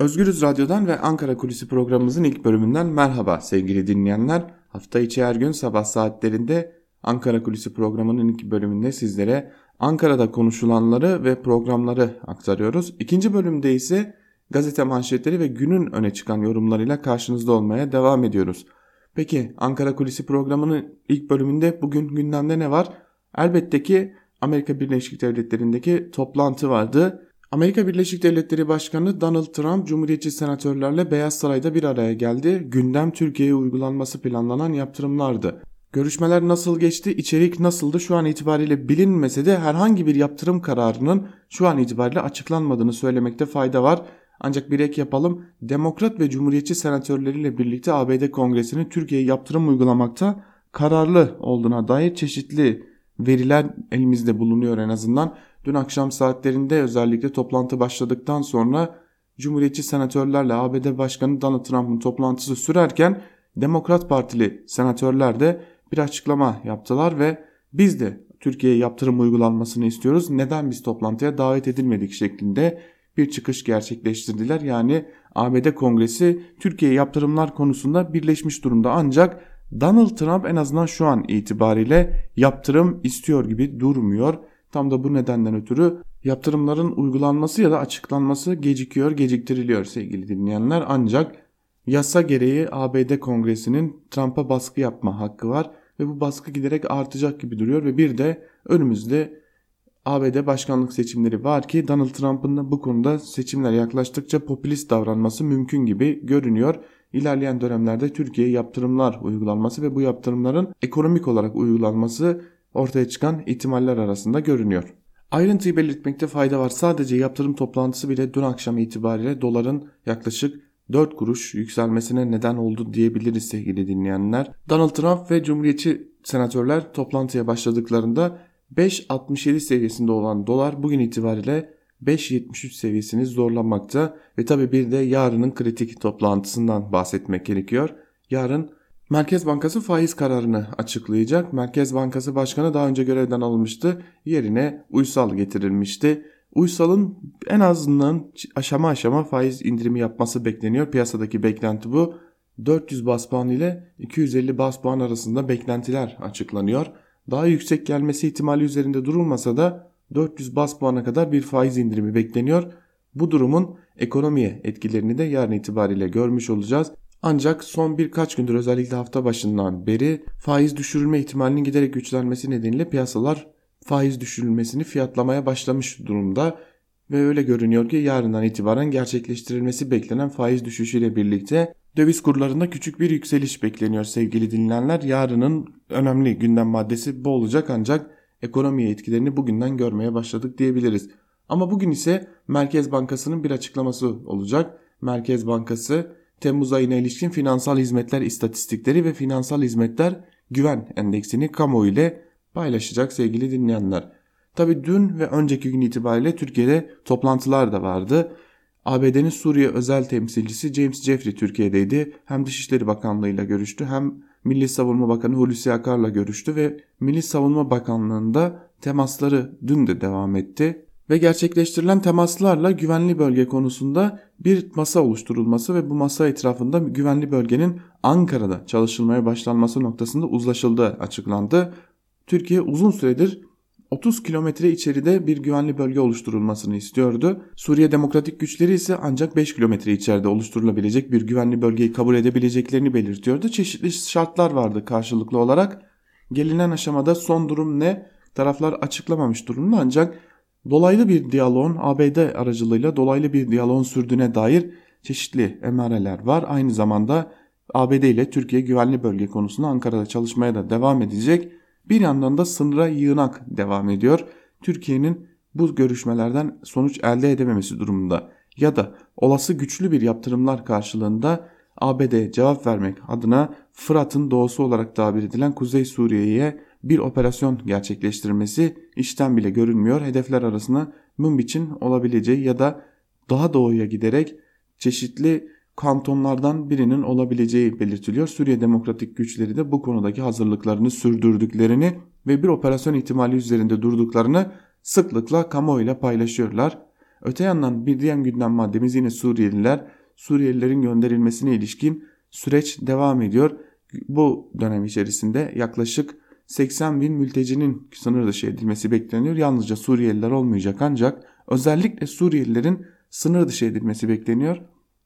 Özgürüz Radyo'dan ve Ankara Kulisi programımızın ilk bölümünden merhaba sevgili dinleyenler. Hafta içi her gün sabah saatlerinde Ankara Kulisi programının ilk bölümünde sizlere Ankara'da konuşulanları ve programları aktarıyoruz. İkinci bölümde ise gazete manşetleri ve günün öne çıkan yorumlarıyla karşınızda olmaya devam ediyoruz. Peki Ankara Kulisi programının ilk bölümünde bugün gündemde ne var? Elbette ki Amerika Birleşik Devletleri'ndeki toplantı vardı. Amerika Birleşik Devletleri Başkanı Donald Trump Cumhuriyetçi senatörlerle Beyaz Saray'da bir araya geldi. Gündem Türkiye'ye uygulanması planlanan yaptırımlardı. Görüşmeler nasıl geçti, içerik nasıldı şu an itibariyle bilinmese de herhangi bir yaptırım kararının şu an itibariyle açıklanmadığını söylemekte fayda var. Ancak bir ek yapalım. Demokrat ve Cumhuriyetçi senatörleriyle birlikte ABD Kongresi'nin Türkiye'ye yaptırım uygulamakta kararlı olduğuna dair çeşitli veriler elimizde bulunuyor en azından. Dün akşam saatlerinde özellikle toplantı başladıktan sonra Cumhuriyetçi senatörlerle ABD Başkanı Donald Trump'ın toplantısı sürerken Demokrat Partili senatörler de bir açıklama yaptılar ve biz de Türkiye'ye yaptırım uygulanmasını istiyoruz. Neden biz toplantıya davet edilmedik şeklinde bir çıkış gerçekleştirdiler. Yani ABD Kongresi Türkiye yaptırımlar konusunda birleşmiş durumda ancak Donald Trump en azından şu an itibariyle yaptırım istiyor gibi durmuyor. Tam da bu nedenden ötürü yaptırımların uygulanması ya da açıklanması gecikiyor, geciktiriliyor sevgili dinleyenler. Ancak yasa gereği ABD Kongresi'nin Trump'a baskı yapma hakkı var ve bu baskı giderek artacak gibi duruyor ve bir de önümüzde ABD başkanlık seçimleri var ki Donald Trump'ın da bu konuda seçimler yaklaştıkça popülist davranması mümkün gibi görünüyor. İlerleyen dönemlerde Türkiye'ye yaptırımlar uygulanması ve bu yaptırımların ekonomik olarak uygulanması ortaya çıkan ihtimaller arasında görünüyor. Ayrıntıyı belirtmekte fayda var. Sadece yaptırım toplantısı bile dün akşam itibariyle doların yaklaşık 4 kuruş yükselmesine neden oldu diyebiliriz sevgili dinleyenler. Donald Trump ve Cumhuriyetçi senatörler toplantıya başladıklarında 5.67 seviyesinde olan dolar bugün itibariyle 5.73 seviyesini zorlamakta ve tabi bir de yarının kritik toplantısından bahsetmek gerekiyor. Yarın Merkez Bankası faiz kararını açıklayacak. Merkez Bankası Başkanı daha önce görevden alınmıştı. Yerine Uysal getirilmişti. Uysal'ın en azından aşama aşama faiz indirimi yapması bekleniyor. Piyasadaki beklenti bu. 400 bas puan ile 250 bas puan arasında beklentiler açıklanıyor. Daha yüksek gelmesi ihtimali üzerinde durulmasa da 400 bas puana kadar bir faiz indirimi bekleniyor. Bu durumun ekonomiye etkilerini de yarın itibariyle görmüş olacağız. Ancak son birkaç gündür özellikle hafta başından beri faiz düşürülme ihtimalinin giderek güçlenmesi nedeniyle piyasalar faiz düşürülmesini fiyatlamaya başlamış durumda ve öyle görünüyor ki yarından itibaren gerçekleştirilmesi beklenen faiz düşüşüyle birlikte döviz kurlarında küçük bir yükseliş bekleniyor sevgili dinleyenler. Yarının önemli gündem maddesi bu olacak ancak ekonomiye etkilerini bugünden görmeye başladık diyebiliriz. Ama bugün ise Merkez Bankası'nın bir açıklaması olacak. Merkez Bankası Temmuz ayına ilişkin finansal hizmetler istatistikleri ve finansal hizmetler güven endeksini kamuoyu ile paylaşacak sevgili dinleyenler. Tabi dün ve önceki gün itibariyle Türkiye'de toplantılar da vardı. ABD'nin Suriye özel temsilcisi James Jeffrey Türkiye'deydi. Hem Dışişleri Bakanlığı ile görüştü hem Milli Savunma Bakanı Hulusi Akar'la görüştü ve Milli Savunma Bakanlığı'nda temasları dün de devam etti ve gerçekleştirilen temaslarla güvenli bölge konusunda bir masa oluşturulması ve bu masa etrafında güvenli bölgenin Ankara'da çalışılmaya başlanması noktasında uzlaşıldığı açıklandı. Türkiye uzun süredir 30 kilometre içeride bir güvenli bölge oluşturulmasını istiyordu. Suriye Demokratik Güçleri ise ancak 5 kilometre içeride oluşturulabilecek bir güvenli bölgeyi kabul edebileceklerini belirtiyordu. Çeşitli şartlar vardı karşılıklı olarak. Gelinen aşamada son durum ne? Taraflar açıklamamış durumda ancak dolaylı bir diyaloğun ABD aracılığıyla dolaylı bir diyaloğun sürdüğüne dair çeşitli emareler var. Aynı zamanda ABD ile Türkiye güvenli bölge konusunda Ankara'da çalışmaya da devam edecek. Bir yandan da sınıra yığınak devam ediyor. Türkiye'nin bu görüşmelerden sonuç elde edememesi durumunda ya da olası güçlü bir yaptırımlar karşılığında ABD cevap vermek adına Fırat'ın doğusu olarak tabir edilen Kuzey Suriye'ye bir operasyon gerçekleştirmesi işten bile görünmüyor. Hedefler arasında Münbiç'in olabileceği ya da daha doğuya giderek çeşitli kantonlardan birinin olabileceği belirtiliyor. Suriye Demokratik Güçleri de bu konudaki hazırlıklarını sürdürdüklerini ve bir operasyon ihtimali üzerinde durduklarını sıklıkla kamuoyuyla paylaşıyorlar. Öte yandan bir diğer gündem maddemiz yine Suriyeliler. Suriyelilerin gönderilmesine ilişkin süreç devam ediyor. Bu dönem içerisinde yaklaşık 80 bin mültecinin sınır dışı edilmesi bekleniyor. Yalnızca Suriyeliler olmayacak ancak özellikle Suriyelilerin sınır dışı edilmesi bekleniyor.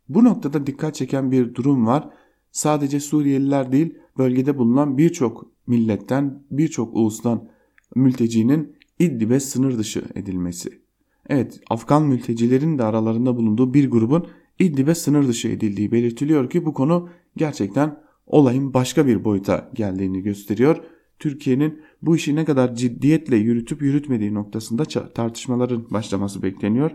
Bu noktada dikkat çeken bir durum var. Sadece Suriyeliler değil bölgede bulunan birçok milletten birçok ulustan mültecinin İdlib'e sınır dışı edilmesi. Evet Afgan mültecilerin de aralarında bulunduğu bir grubun İdlib'e sınır dışı edildiği belirtiliyor ki bu konu gerçekten olayın başka bir boyuta geldiğini gösteriyor. Türkiye'nin bu işi ne kadar ciddiyetle yürütüp yürütmediği noktasında tartışmaların başlaması bekleniyor.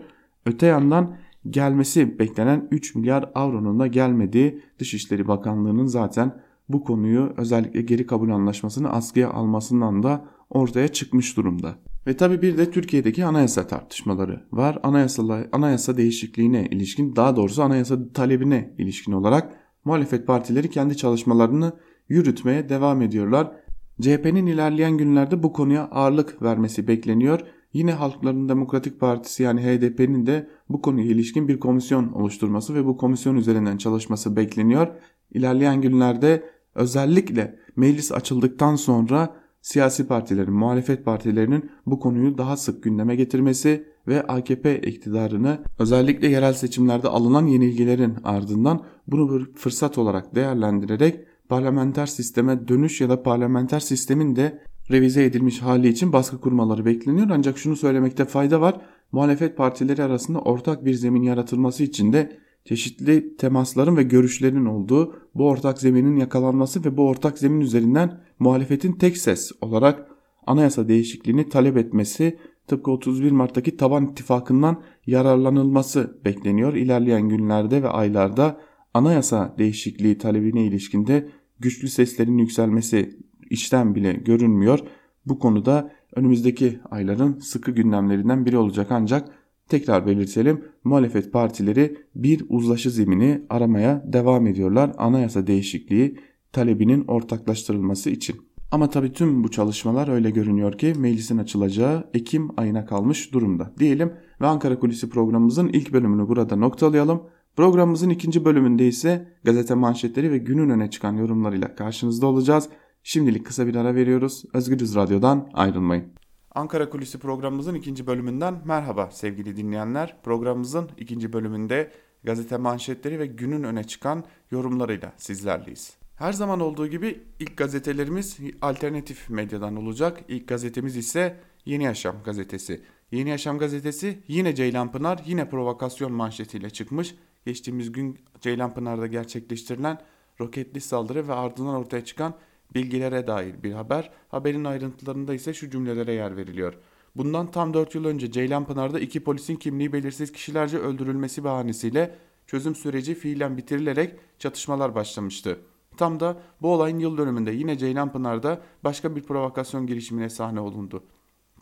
Öte yandan gelmesi beklenen 3 milyar avronun da gelmediği Dışişleri Bakanlığı'nın zaten bu konuyu özellikle geri kabul anlaşmasını askıya almasından da ortaya çıkmış durumda. Ve tabi bir de Türkiye'deki anayasa tartışmaları var. Anayasala, anayasa değişikliğine ilişkin daha doğrusu anayasa talebine ilişkin olarak muhalefet partileri kendi çalışmalarını yürütmeye devam ediyorlar. CHP'nin ilerleyen günlerde bu konuya ağırlık vermesi bekleniyor. Yine Halkların Demokratik Partisi yani HDP'nin de bu konuya ilişkin bir komisyon oluşturması ve bu komisyon üzerinden çalışması bekleniyor. İlerleyen günlerde özellikle meclis açıldıktan sonra siyasi partilerin, muhalefet partilerinin bu konuyu daha sık gündeme getirmesi ve AKP iktidarını özellikle yerel seçimlerde alınan yenilgilerin ardından bunu bir fırsat olarak değerlendirerek parlamenter sisteme dönüş ya da parlamenter sistemin de revize edilmiş hali için baskı kurmaları bekleniyor. Ancak şunu söylemekte fayda var. Muhalefet partileri arasında ortak bir zemin yaratılması için de çeşitli temasların ve görüşlerin olduğu bu ortak zeminin yakalanması ve bu ortak zemin üzerinden muhalefetin tek ses olarak anayasa değişikliğini talep etmesi tıpkı 31 Mart'taki taban ittifakından yararlanılması bekleniyor. İlerleyen günlerde ve aylarda anayasa değişikliği talebine ilişkinde güçlü seslerin yükselmesi içten bile görünmüyor. Bu konuda önümüzdeki ayların sıkı gündemlerinden biri olacak ancak tekrar belirtelim muhalefet partileri bir uzlaşı zemini aramaya devam ediyorlar anayasa değişikliği talebinin ortaklaştırılması için. Ama tabii tüm bu çalışmalar öyle görünüyor ki meclisin açılacağı Ekim ayına kalmış durumda diyelim ve Ankara Kulisi programımızın ilk bölümünü burada noktalayalım. Programımızın ikinci bölümünde ise gazete manşetleri ve günün öne çıkan yorumlarıyla karşınızda olacağız. Şimdilik kısa bir ara veriyoruz. Özgürüz Radyo'dan ayrılmayın. Ankara Kulisi programımızın ikinci bölümünden merhaba sevgili dinleyenler. Programımızın ikinci bölümünde gazete manşetleri ve günün öne çıkan yorumlarıyla sizlerleyiz. Her zaman olduğu gibi ilk gazetelerimiz alternatif medyadan olacak. İlk gazetemiz ise Yeni Yaşam gazetesi. Yeni Yaşam gazetesi yine Ceylanpınar yine provokasyon manşetiyle çıkmış. Geçtiğimiz gün Ceylanpınar'da gerçekleştirilen roketli saldırı ve ardından ortaya çıkan bilgilere dair bir haber. Haberin ayrıntılarında ise şu cümlelere yer veriliyor. Bundan tam 4 yıl önce Ceylanpınar'da iki polisin kimliği belirsiz kişilerce öldürülmesi bahanesiyle çözüm süreci fiilen bitirilerek çatışmalar başlamıştı. Tam da bu olayın yıl dönümünde yine Ceylanpınar'da başka bir provokasyon girişimine sahne olundu.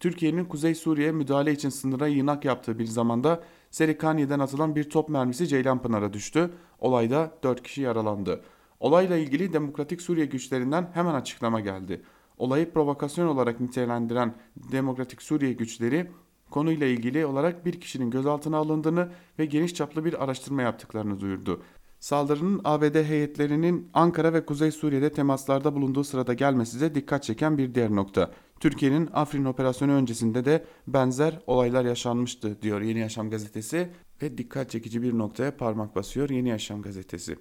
Türkiye'nin Kuzey Suriye müdahale için sınıra yığınak yaptığı bir zamanda Serikaniye'den atılan bir top mermisi Ceylanpınar'a düştü. Olayda 4 kişi yaralandı. Olayla ilgili Demokratik Suriye güçlerinden hemen açıklama geldi. Olayı provokasyon olarak nitelendiren Demokratik Suriye güçleri konuyla ilgili olarak bir kişinin gözaltına alındığını ve geniş çaplı bir araştırma yaptıklarını duyurdu. Saldırının ABD heyetlerinin Ankara ve Kuzey Suriye'de temaslarda bulunduğu sırada gelmesi de dikkat çeken bir diğer nokta. Türkiye'nin Afrin operasyonu öncesinde de benzer olaylar yaşanmıştı diyor Yeni Yaşam gazetesi ve dikkat çekici bir noktaya parmak basıyor Yeni Yaşam gazetesi.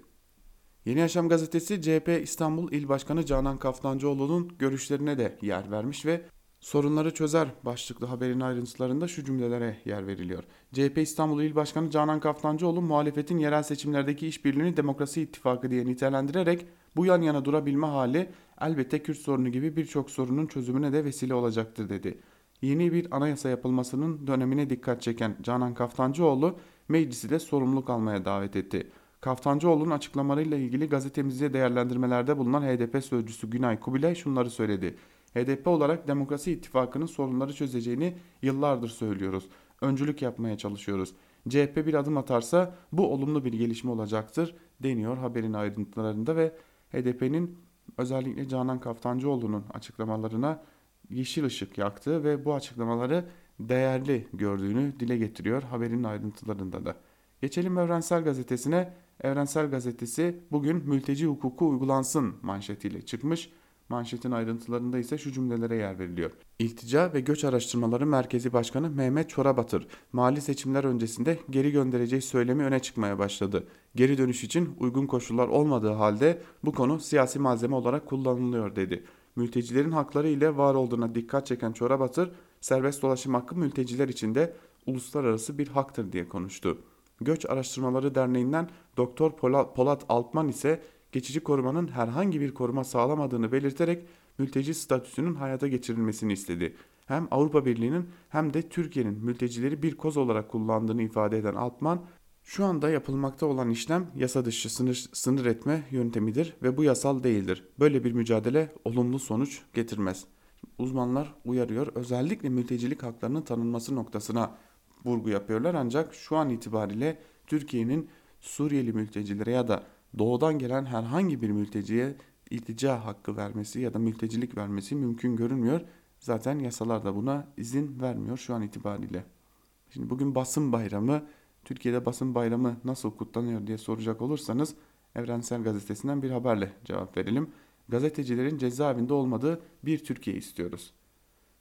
Yeni Yaşam gazetesi CHP İstanbul İl Başkanı Canan Kaftancıoğlu'nun görüşlerine de yer vermiş ve sorunları çözer başlıklı haberin ayrıntılarında şu cümlelere yer veriliyor. CHP İstanbul İl Başkanı Canan Kaftancıoğlu muhalefetin yerel seçimlerdeki işbirliğini demokrasi ittifakı diye nitelendirerek bu yan yana durabilme hali elbette Kürt sorunu gibi birçok sorunun çözümüne de vesile olacaktır dedi. Yeni bir anayasa yapılmasının dönemine dikkat çeken Canan Kaftancıoğlu meclisi de sorumluluk almaya davet etti. Kaftancıoğlu'nun açıklamalarıyla ilgili gazetemizde değerlendirmelerde bulunan HDP sözcüsü Günay Kubilay şunları söyledi. HDP olarak Demokrasi İttifakı'nın sorunları çözeceğini yıllardır söylüyoruz. Öncülük yapmaya çalışıyoruz. CHP bir adım atarsa bu olumlu bir gelişme olacaktır deniyor haberin ayrıntılarında ve HDP'nin özellikle Canan Kaftancıoğlu'nun açıklamalarına yeşil ışık yaktığı ve bu açıklamaları değerli gördüğünü dile getiriyor haberin ayrıntılarında da. Geçelim Evrensel Gazetesi'ne. Evrensel Gazetesi bugün mülteci hukuku uygulansın manşetiyle çıkmış. Manşetin ayrıntılarında ise şu cümlelere yer veriliyor. İltica ve Göç Araştırmaları Merkezi Başkanı Mehmet Çorabatır, mali seçimler öncesinde geri göndereceği söylemi öne çıkmaya başladı. Geri dönüş için uygun koşullar olmadığı halde bu konu siyasi malzeme olarak kullanılıyor dedi. Mültecilerin hakları ile var olduğuna dikkat çeken Çorabatır, serbest dolaşım hakkı mülteciler için de uluslararası bir haktır diye konuştu. Göç Araştırmaları Derneği'nden Doktor Polat Altman ise geçici korumanın herhangi bir koruma sağlamadığını belirterek mülteci statüsünün hayata geçirilmesini istedi. Hem Avrupa Birliği'nin hem de Türkiye'nin mültecileri bir koz olarak kullandığını ifade eden Altman, şu anda yapılmakta olan işlem yasa dışı sınır, sınır etme yöntemidir ve bu yasal değildir. Böyle bir mücadele olumlu sonuç getirmez. Uzmanlar uyarıyor özellikle mültecilik haklarının tanınması noktasına vurgu yapıyorlar ancak şu an itibariyle Türkiye'nin Suriyeli mültecilere ya da doğudan gelen herhangi bir mülteciye iltica hakkı vermesi ya da mültecilik vermesi mümkün görünmüyor. Zaten yasalar da buna izin vermiyor şu an itibariyle. Şimdi bugün basın bayramı, Türkiye'de basın bayramı nasıl kutlanıyor diye soracak olursanız Evrensel Gazetesi'nden bir haberle cevap verelim. Gazetecilerin cezaevinde olmadığı bir Türkiye istiyoruz.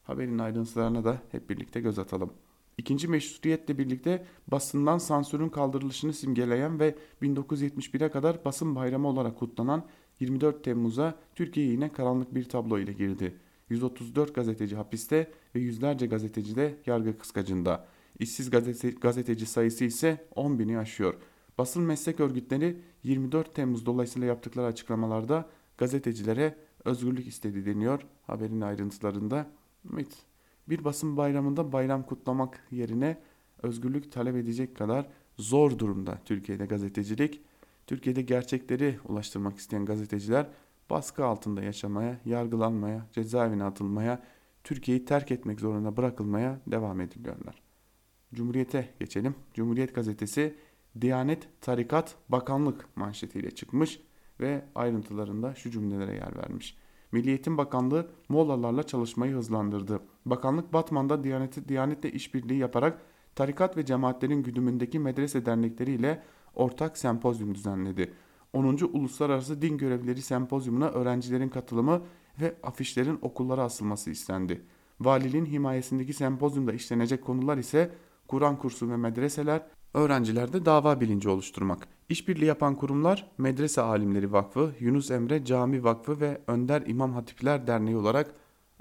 Haberin ayrıntılarına da hep birlikte göz atalım. İkinci meşrutiyetle birlikte basından sansürün kaldırılışını simgeleyen ve 1971'e kadar basın bayramı olarak kutlanan 24 Temmuz'a Türkiye yine karanlık bir tablo ile girdi. 134 gazeteci hapiste ve yüzlerce gazeteci de yargı kıskacında. İşsiz gazete, gazeteci sayısı ise 10 bini aşıyor. Basın meslek örgütleri 24 Temmuz dolayısıyla yaptıkları açıklamalarda gazetecilere özgürlük istedi deniyor haberin ayrıntılarında. Evet bir basın bayramında bayram kutlamak yerine özgürlük talep edecek kadar zor durumda Türkiye'de gazetecilik. Türkiye'de gerçekleri ulaştırmak isteyen gazeteciler baskı altında yaşamaya, yargılanmaya, cezaevine atılmaya, Türkiye'yi terk etmek zorunda bırakılmaya devam ediliyorlar. Cumhuriyete geçelim. Cumhuriyet gazetesi Diyanet, Tarikat, Bakanlık manşetiyle çıkmış ve ayrıntılarında şu cümlelere yer vermiş. Milli Eğitim Bakanlığı Mollalarla çalışmayı hızlandırdı. Bakanlık Batman'da Diyaneti, Diyanet'le işbirliği yaparak tarikat ve cemaatlerin güdümündeki medrese dernekleriyle ortak sempozyum düzenledi. 10. Uluslararası Din Görevlileri Sempozyumuna öğrencilerin katılımı ve afişlerin okullara asılması istendi. Valiliğin himayesindeki sempozyumda işlenecek konular ise Kur'an kursu ve medreseler, öğrencilerde dava bilinci oluşturmak. İşbirliği yapan kurumlar Medrese Alimleri Vakfı, Yunus Emre Cami Vakfı ve Önder İmam Hatipler Derneği olarak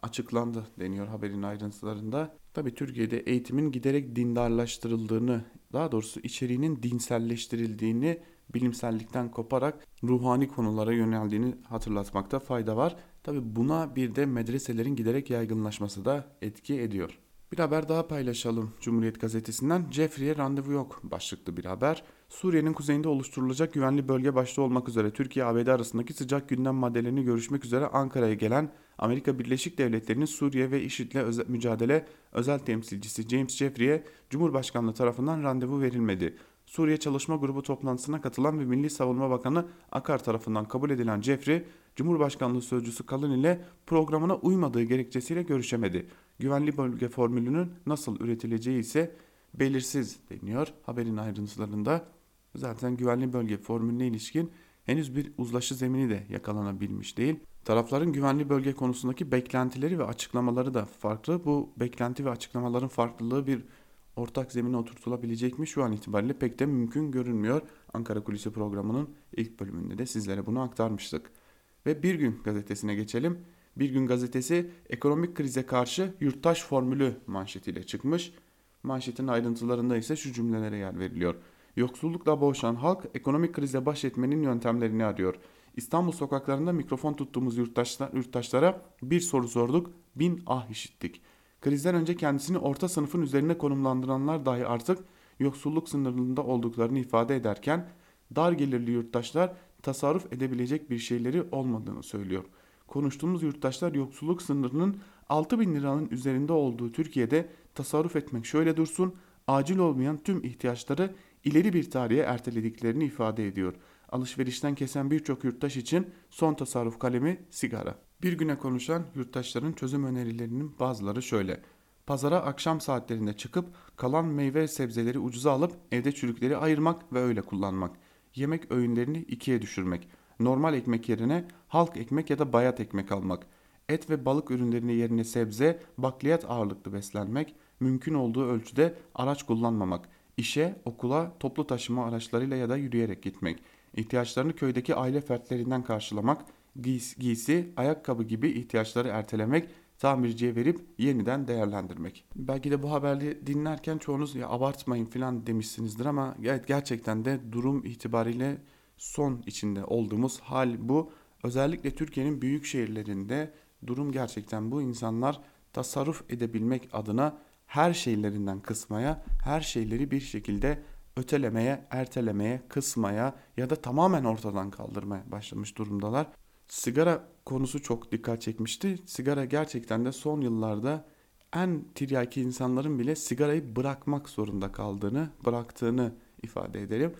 açıklandı deniyor haberin ayrıntılarında. Tabi Türkiye'de eğitimin giderek dindarlaştırıldığını, daha doğrusu içeriğinin dinselleştirildiğini bilimsellikten koparak ruhani konulara yöneldiğini hatırlatmakta fayda var. Tabi buna bir de medreselerin giderek yaygınlaşması da etki ediyor. Bir haber daha paylaşalım Cumhuriyet Gazetesi'nden. Jeffrey'e randevu yok başlıklı bir haber. Suriye'nin kuzeyinde oluşturulacak güvenli bölge başta olmak üzere Türkiye-ABD arasındaki sıcak gündem maddelerini görüşmek üzere Ankara'ya gelen Amerika Birleşik Devletleri'nin Suriye ve IŞİD'le özel, mücadele özel temsilcisi James Jeffrey'e Cumhurbaşkanlığı tarafından randevu verilmedi. Suriye Çalışma Grubu toplantısına katılan ve Milli Savunma Bakanı Akar tarafından kabul edilen Jeffrey, Cumhurbaşkanlığı Sözcüsü Kalın ile programına uymadığı gerekçesiyle görüşemedi. Güvenli bölge formülünün nasıl üretileceği ise belirsiz deniyor haberin ayrıntılarında. Zaten güvenli bölge formülüne ilişkin henüz bir uzlaşı zemini de yakalanabilmiş değil. Tarafların güvenli bölge konusundaki beklentileri ve açıklamaları da farklı. Bu beklenti ve açıklamaların farklılığı bir ortak zemine oturtulabilecek mi şu an itibariyle pek de mümkün görünmüyor. Ankara Kulisi programının ilk bölümünde de sizlere bunu aktarmıştık. Ve Bir Gün gazetesine geçelim. Bir Gün gazetesi ekonomik krize karşı yurttaş formülü manşetiyle çıkmış. Manşetin ayrıntılarında ise şu cümlelere yer veriliyor. Yoksullukla boğuşan halk ekonomik krize baş etmenin yöntemlerini arıyor. İstanbul sokaklarında mikrofon tuttuğumuz yurttaşlar, yurttaşlara bir soru sorduk, bin ah işittik. Krizden önce kendisini orta sınıfın üzerine konumlandıranlar dahi artık yoksulluk sınırında olduklarını ifade ederken dar gelirli yurttaşlar tasarruf edebilecek bir şeyleri olmadığını söylüyor. Konuştuğumuz yurttaşlar yoksulluk sınırının 6 bin liranın üzerinde olduğu Türkiye'de tasarruf etmek şöyle dursun, acil olmayan tüm ihtiyaçları ileri bir tarihe ertelediklerini ifade ediyor. Alışverişten kesen birçok yurttaş için son tasarruf kalemi sigara. Bir güne konuşan yurttaşların çözüm önerilerinin bazıları şöyle. Pazara akşam saatlerinde çıkıp kalan meyve sebzeleri ucuza alıp evde çürükleri ayırmak ve öyle kullanmak. Yemek öğünlerini ikiye düşürmek. Normal ekmek yerine halk ekmek ya da bayat ekmek almak. Et ve balık ürünlerini yerine sebze, bakliyat ağırlıklı beslenmek. Mümkün olduğu ölçüde araç kullanmamak. İşe, okula, toplu taşıma araçlarıyla ya da yürüyerek gitmek. İhtiyaçlarını köydeki aile fertlerinden karşılamak. Giys giysi, ayakkabı gibi ihtiyaçları ertelemek tamirciye verip yeniden değerlendirmek. Belki de bu haberi dinlerken çoğunuz ya abartmayın falan demişsinizdir ama evet gerçekten de durum itibariyle son içinde olduğumuz hal bu. Özellikle Türkiye'nin büyük şehirlerinde durum gerçekten bu. İnsanlar tasarruf edebilmek adına her şeylerinden kısmaya, her şeyleri bir şekilde ötelemeye, ertelemeye, kısmaya ya da tamamen ortadan kaldırmaya başlamış durumdalar. Sigara konusu çok dikkat çekmişti. Sigara gerçekten de son yıllarda en tiryaki insanların bile sigarayı bırakmak zorunda kaldığını, bıraktığını ifade edelim.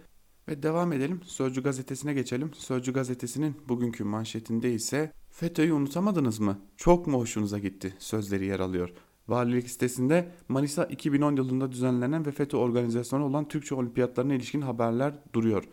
Ve devam edelim. Sözcü gazetesine geçelim. Sözcü gazetesinin bugünkü manşetinde ise FETÖ'yü unutamadınız mı? Çok mu hoşunuza gitti? Sözleri yer alıyor. Valilik sitesinde Manisa 2010 yılında düzenlenen ve FETÖ organizasyonu olan Türkçe olimpiyatlarına ilişkin haberler duruyor.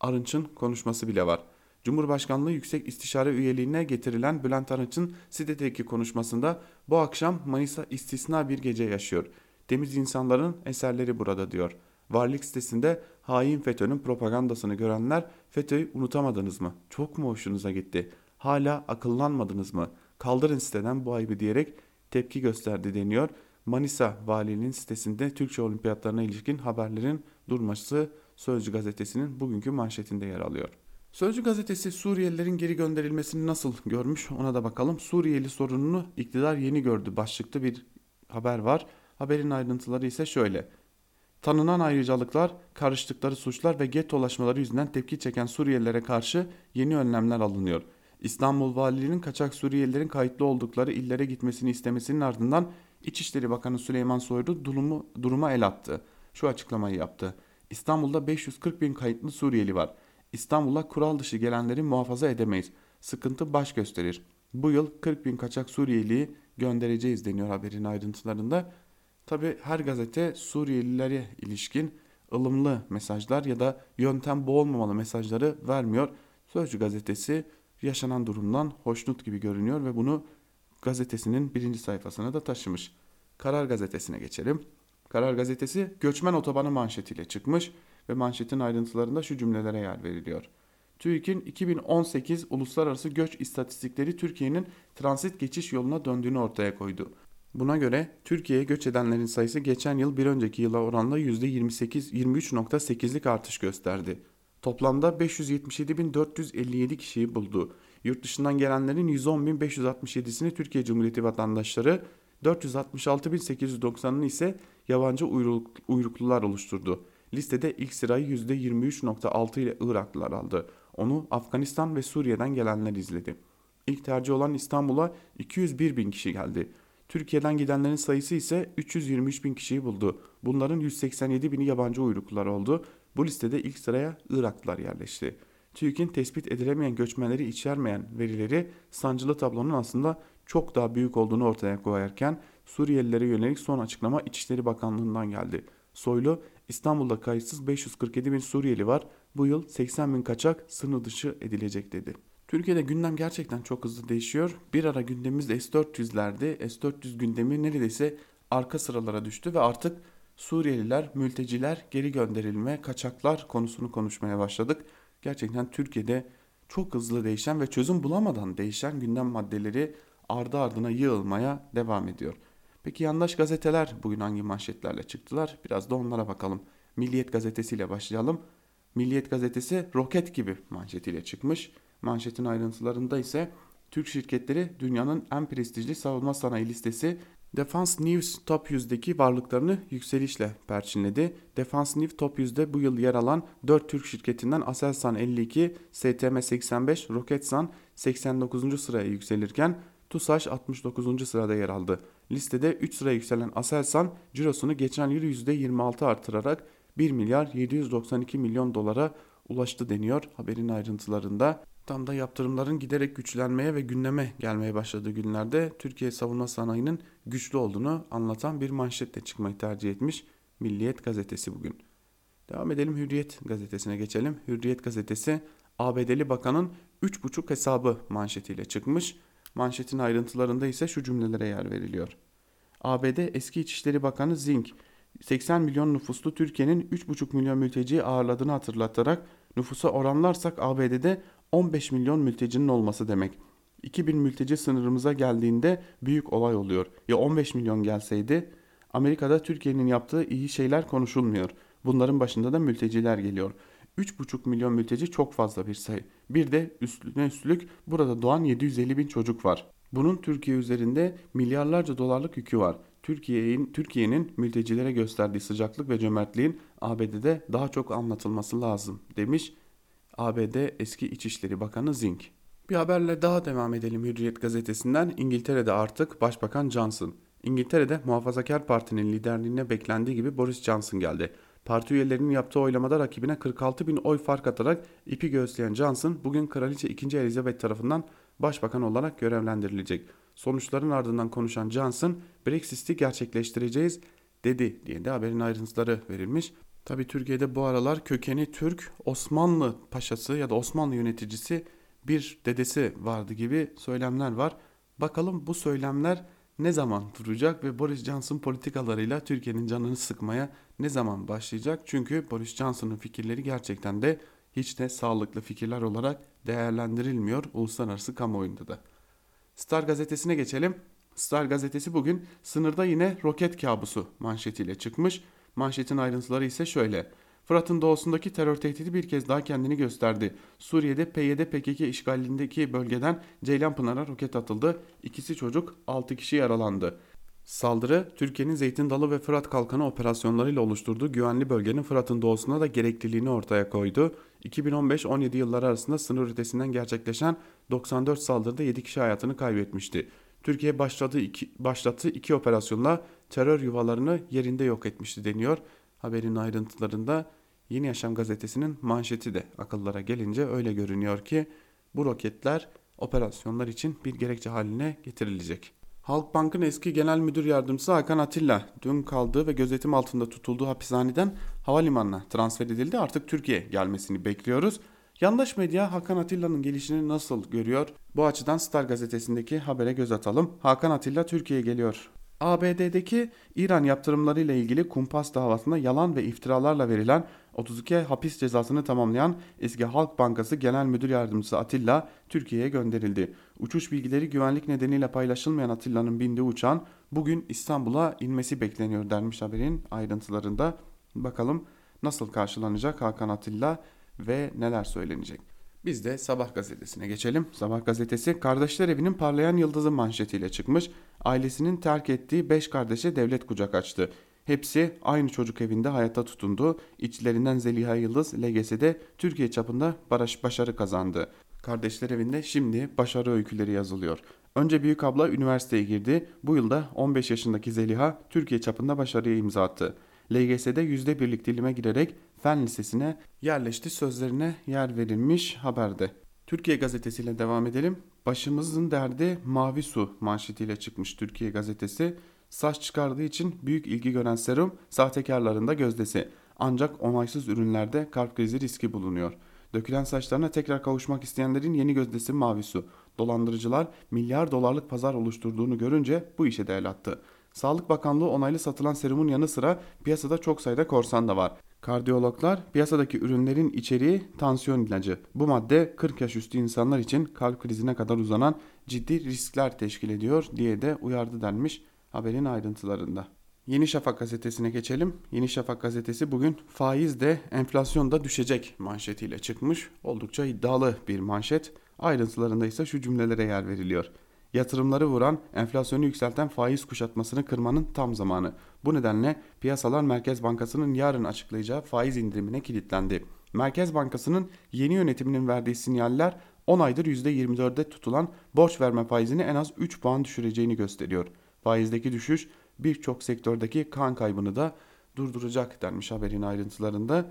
Arınç'ın konuşması bile var. Cumhurbaşkanlığı Yüksek İstişare Üyeliğine getirilen Bülent Arınç'ın sitedeki konuşmasında bu akşam Manisa istisna bir gece yaşıyor. Temiz insanların eserleri burada diyor. Varlık sitesinde hain FETÖ'nün propagandasını görenler FETÖ'yü unutamadınız mı? Çok mu hoşunuza gitti? Hala akıllanmadınız mı? Kaldırın siteden bu ayıbı diyerek tepki gösterdi deniyor. Manisa Valiliğinin sitesinde Türkçe olimpiyatlarına ilişkin haberlerin durması Sözcü gazetesinin bugünkü manşetinde yer alıyor. Sözcü gazetesi Suriyelilerin geri gönderilmesini nasıl görmüş ona da bakalım. Suriyeli sorununu iktidar yeni gördü başlıklı bir haber var. Haberin ayrıntıları ise şöyle. Tanınan ayrıcalıklar, karıştıkları suçlar ve gettolaşmaları yüzünden tepki çeken Suriyelilere karşı yeni önlemler alınıyor. İstanbul Valiliğinin kaçak Suriyelilerin kayıtlı oldukları illere gitmesini istemesinin ardından İçişleri Bakanı Süleyman Soylu durumu, duruma el attı. Şu açıklamayı yaptı. İstanbul'da 540 bin kayıtlı Suriyeli var. İstanbul'a kural dışı gelenleri muhafaza edemeyiz. Sıkıntı baş gösterir. Bu yıl 40 bin kaçak Suriyeliyi göndereceğiz deniyor haberin ayrıntılarında. Tabi her gazete Suriyelilere ilişkin ılımlı mesajlar ya da yöntem bu olmamalı mesajları vermiyor. Sözcü gazetesi yaşanan durumdan hoşnut gibi görünüyor ve bunu gazetesinin birinci sayfasına da taşımış. Karar gazetesine geçelim. Karar gazetesi göçmen otobanı manşetiyle çıkmış ve manşetin ayrıntılarında şu cümlelere yer veriliyor. TÜİK'in 2018 uluslararası göç istatistikleri Türkiye'nin transit geçiş yoluna döndüğünü ortaya koydu. Buna göre Türkiye'ye göç edenlerin sayısı geçen yıl bir önceki yıla oranla %23.8'lik artış gösterdi. Toplamda 577.457 kişiyi buldu. Yurt dışından gelenlerin 110.567'sini Türkiye Cumhuriyeti vatandaşları, 466.890'ını ise yabancı uyruk, uyruklular oluşturdu. Listede ilk sırayı %23.6 ile Iraklılar aldı. Onu Afganistan ve Suriye'den gelenler izledi. İlk tercih olan İstanbul'a 201 bin kişi geldi. Türkiye'den gidenlerin sayısı ise 323 bin kişiyi buldu. Bunların 187 bini yabancı uyruklular oldu. Bu listede ilk sıraya Iraklılar yerleşti. TÜİK'in tespit edilemeyen göçmenleri içermeyen verileri sancılı tablonun aslında çok daha büyük olduğunu ortaya koyarken Suriyelilere yönelik son açıklama İçişleri Bakanlığı'ndan geldi. Soylu İstanbul'da kayıtsız 547 bin Suriyeli var. Bu yıl 80 bin kaçak sınır dışı edilecek dedi. Türkiye'de gündem gerçekten çok hızlı değişiyor. Bir ara gündemimiz S-400'lerdi. S-400 gündemi neredeyse arka sıralara düştü ve artık Suriyeliler, mülteciler, geri gönderilme, kaçaklar konusunu konuşmaya başladık. Gerçekten Türkiye'de çok hızlı değişen ve çözüm bulamadan değişen gündem maddeleri ardı ardına yığılmaya devam ediyor. Peki yandaş gazeteler bugün hangi manşetlerle çıktılar? Biraz da onlara bakalım. Milliyet gazetesiyle başlayalım. Milliyet gazetesi roket gibi manşetiyle çıkmış. Manşetin ayrıntılarında ise Türk şirketleri dünyanın en prestijli savunma sanayi listesi Defense News Top 100'deki varlıklarını yükselişle perçinledi. Defense News Top 100'de bu yıl yer alan 4 Türk şirketinden Aselsan 52, STM 85, Roketsan 89. sıraya yükselirken TUSAŞ 69. sırada yer aldı. Listede 3 sıraya yükselen Aselsan cirosunu geçen yıl %26 artırarak 1 milyar 792 milyon dolara ulaştı deniyor haberin ayrıntılarında. Tam da yaptırımların giderek güçlenmeye ve gündeme gelmeye başladığı günlerde Türkiye savunma sanayinin güçlü olduğunu anlatan bir manşetle çıkmayı tercih etmiş Milliyet gazetesi bugün. Devam edelim Hürriyet gazetesine geçelim. Hürriyet gazetesi ABD'li bakanın 3,5 hesabı manşetiyle çıkmış. Manşetin ayrıntılarında ise şu cümlelere yer veriliyor. ABD eski İçişleri Bakanı Zink 80 milyon nüfuslu Türkiye'nin 3,5 milyon mülteciyi ağırladığını hatırlatarak nüfusa oranlarsak ABD'de 15 milyon mültecinin olması demek. 2000 mülteci sınırımıza geldiğinde büyük olay oluyor. Ya 15 milyon gelseydi Amerika'da Türkiye'nin yaptığı iyi şeyler konuşulmuyor. Bunların başında da mülteciler geliyor. 3,5 milyon mülteci çok fazla bir sayı. Bir de üstüne üstlük burada doğan 750 bin çocuk var. Bunun Türkiye üzerinde milyarlarca dolarlık yükü var. Türkiye'nin Türkiye'nin mültecilere gösterdiği sıcaklık ve cömertliğin ABD'de daha çok anlatılması lazım demiş ABD eski İçişleri Bakanı Zink. Bir haberle daha devam edelim Hürriyet gazetesinden. İngiltere'de artık Başbakan Johnson. İngiltere'de Muhafazakar Parti'nin liderliğine beklendiği gibi Boris Johnson geldi. Parti üyelerinin yaptığı oylamada rakibine 46 bin oy fark atarak ipi göğüsleyen Johnson bugün Kraliçe 2. Elizabeth tarafından başbakan olarak görevlendirilecek. Sonuçların ardından konuşan Johnson Brexit'i gerçekleştireceğiz dedi diye de haberin ayrıntıları verilmiş. Tabi Türkiye'de bu aralar kökeni Türk Osmanlı paşası ya da Osmanlı yöneticisi bir dedesi vardı gibi söylemler var. Bakalım bu söylemler ne zaman duracak ve Boris Johnson politikalarıyla Türkiye'nin canını sıkmaya ne zaman başlayacak? Çünkü Boris Johnson'ın fikirleri gerçekten de hiç de sağlıklı fikirler olarak değerlendirilmiyor uluslararası kamuoyunda da. Star gazetesine geçelim. Star gazetesi bugün sınırda yine roket kabusu manşetiyle çıkmış. Manşetin ayrıntıları ise şöyle. Fırat'ın doğusundaki terör tehdidi bir kez daha kendini gösterdi. Suriye'de PYD PKK işgalindeki bölgeden Ceylanpınar'a roket atıldı. İkisi çocuk, 6 kişi yaralandı. Saldırı, Türkiye'nin Zeytin Dalı ve Fırat Kalkanı operasyonlarıyla oluşturduğu güvenli bölgenin Fırat'ın doğusuna da gerekliliğini ortaya koydu. 2015-17 yılları arasında sınır ötesinden gerçekleşen 94 saldırıda 7 kişi hayatını kaybetmişti. Türkiye başladığı iki, başlattığı iki operasyonla terör yuvalarını yerinde yok etmişti deniyor. Haberin ayrıntılarında Yeni Yaşam gazetesinin manşeti de akıllara gelince öyle görünüyor ki bu roketler operasyonlar için bir gerekçe haline getirilecek. Halkbank'ın eski genel müdür yardımcısı Hakan Atilla dün kaldığı ve gözetim altında tutulduğu hapishaneden havalimanına transfer edildi. Artık Türkiye gelmesini bekliyoruz. Yandaş medya Hakan Atilla'nın gelişini nasıl görüyor? Bu açıdan Star gazetesindeki habere göz atalım. Hakan Atilla Türkiye'ye geliyor. ABD'deki İran yaptırımlarıyla ilgili kumpas davasında yalan ve iftiralarla verilen 32 hapis cezasını tamamlayan eski Halk Bankası Genel Müdür Yardımcısı Atilla Türkiye'ye gönderildi. Uçuş bilgileri güvenlik nedeniyle paylaşılmayan Atilla'nın bindiği uçağın bugün İstanbul'a inmesi bekleniyor denmiş haberin ayrıntılarında. Bakalım nasıl karşılanacak Hakan Atilla ve neler söylenecek. Biz de Sabah gazetesine geçelim. Sabah gazetesi kardeşler evinin parlayan yıldızı manşetiyle çıkmış. Ailesinin terk ettiği 5 kardeşe devlet kucak açtı. Hepsi aynı çocuk evinde hayata tutundu. İçlerinden Zeliha Yıldız LGS'de Türkiye çapında başarı kazandı. Kardeşler evinde şimdi başarı öyküleri yazılıyor. Önce büyük abla üniversiteye girdi. Bu yılda 15 yaşındaki Zeliha Türkiye çapında başarıya imza attı. LGS'de %1'lik dilime girerek Fen Lisesi'ne yerleşti sözlerine yer verilmiş haberde. Türkiye gazetesiyle devam edelim. Başımızın derdi mavi su manşetiyle çıkmış Türkiye gazetesi. Saç çıkardığı için büyük ilgi gören serum sahtekarların da gözdesi. Ancak onaysız ürünlerde kalp krizi riski bulunuyor. Dökülen saçlarına tekrar kavuşmak isteyenlerin yeni gözdesi mavi su. Dolandırıcılar milyar dolarlık pazar oluşturduğunu görünce bu işe de el attı. Sağlık Bakanlığı onaylı satılan serumun yanı sıra piyasada çok sayıda korsan da var. Kardiyologlar piyasadaki ürünlerin içeriği tansiyon ilacı. Bu madde 40 yaş üstü insanlar için kalp krizine kadar uzanan ciddi riskler teşkil ediyor diye de uyardı denmiş haberin ayrıntılarında. Yeni Şafak gazetesine geçelim. Yeni Şafak gazetesi bugün faiz de enflasyon da düşecek manşetiyle çıkmış. Oldukça iddialı bir manşet. Ayrıntılarında ise şu cümlelere yer veriliyor. Yatırımları vuran, enflasyonu yükselten faiz kuşatmasını kırmanın tam zamanı. Bu nedenle piyasalar Merkez Bankası'nın yarın açıklayacağı faiz indirimine kilitlendi. Merkez Bankası'nın yeni yönetiminin verdiği sinyaller 10 aydır %24'de tutulan borç verme faizini en az 3 puan düşüreceğini gösteriyor. Faizdeki düşüş birçok sektördeki kan kaybını da durduracak denmiş haberin ayrıntılarında.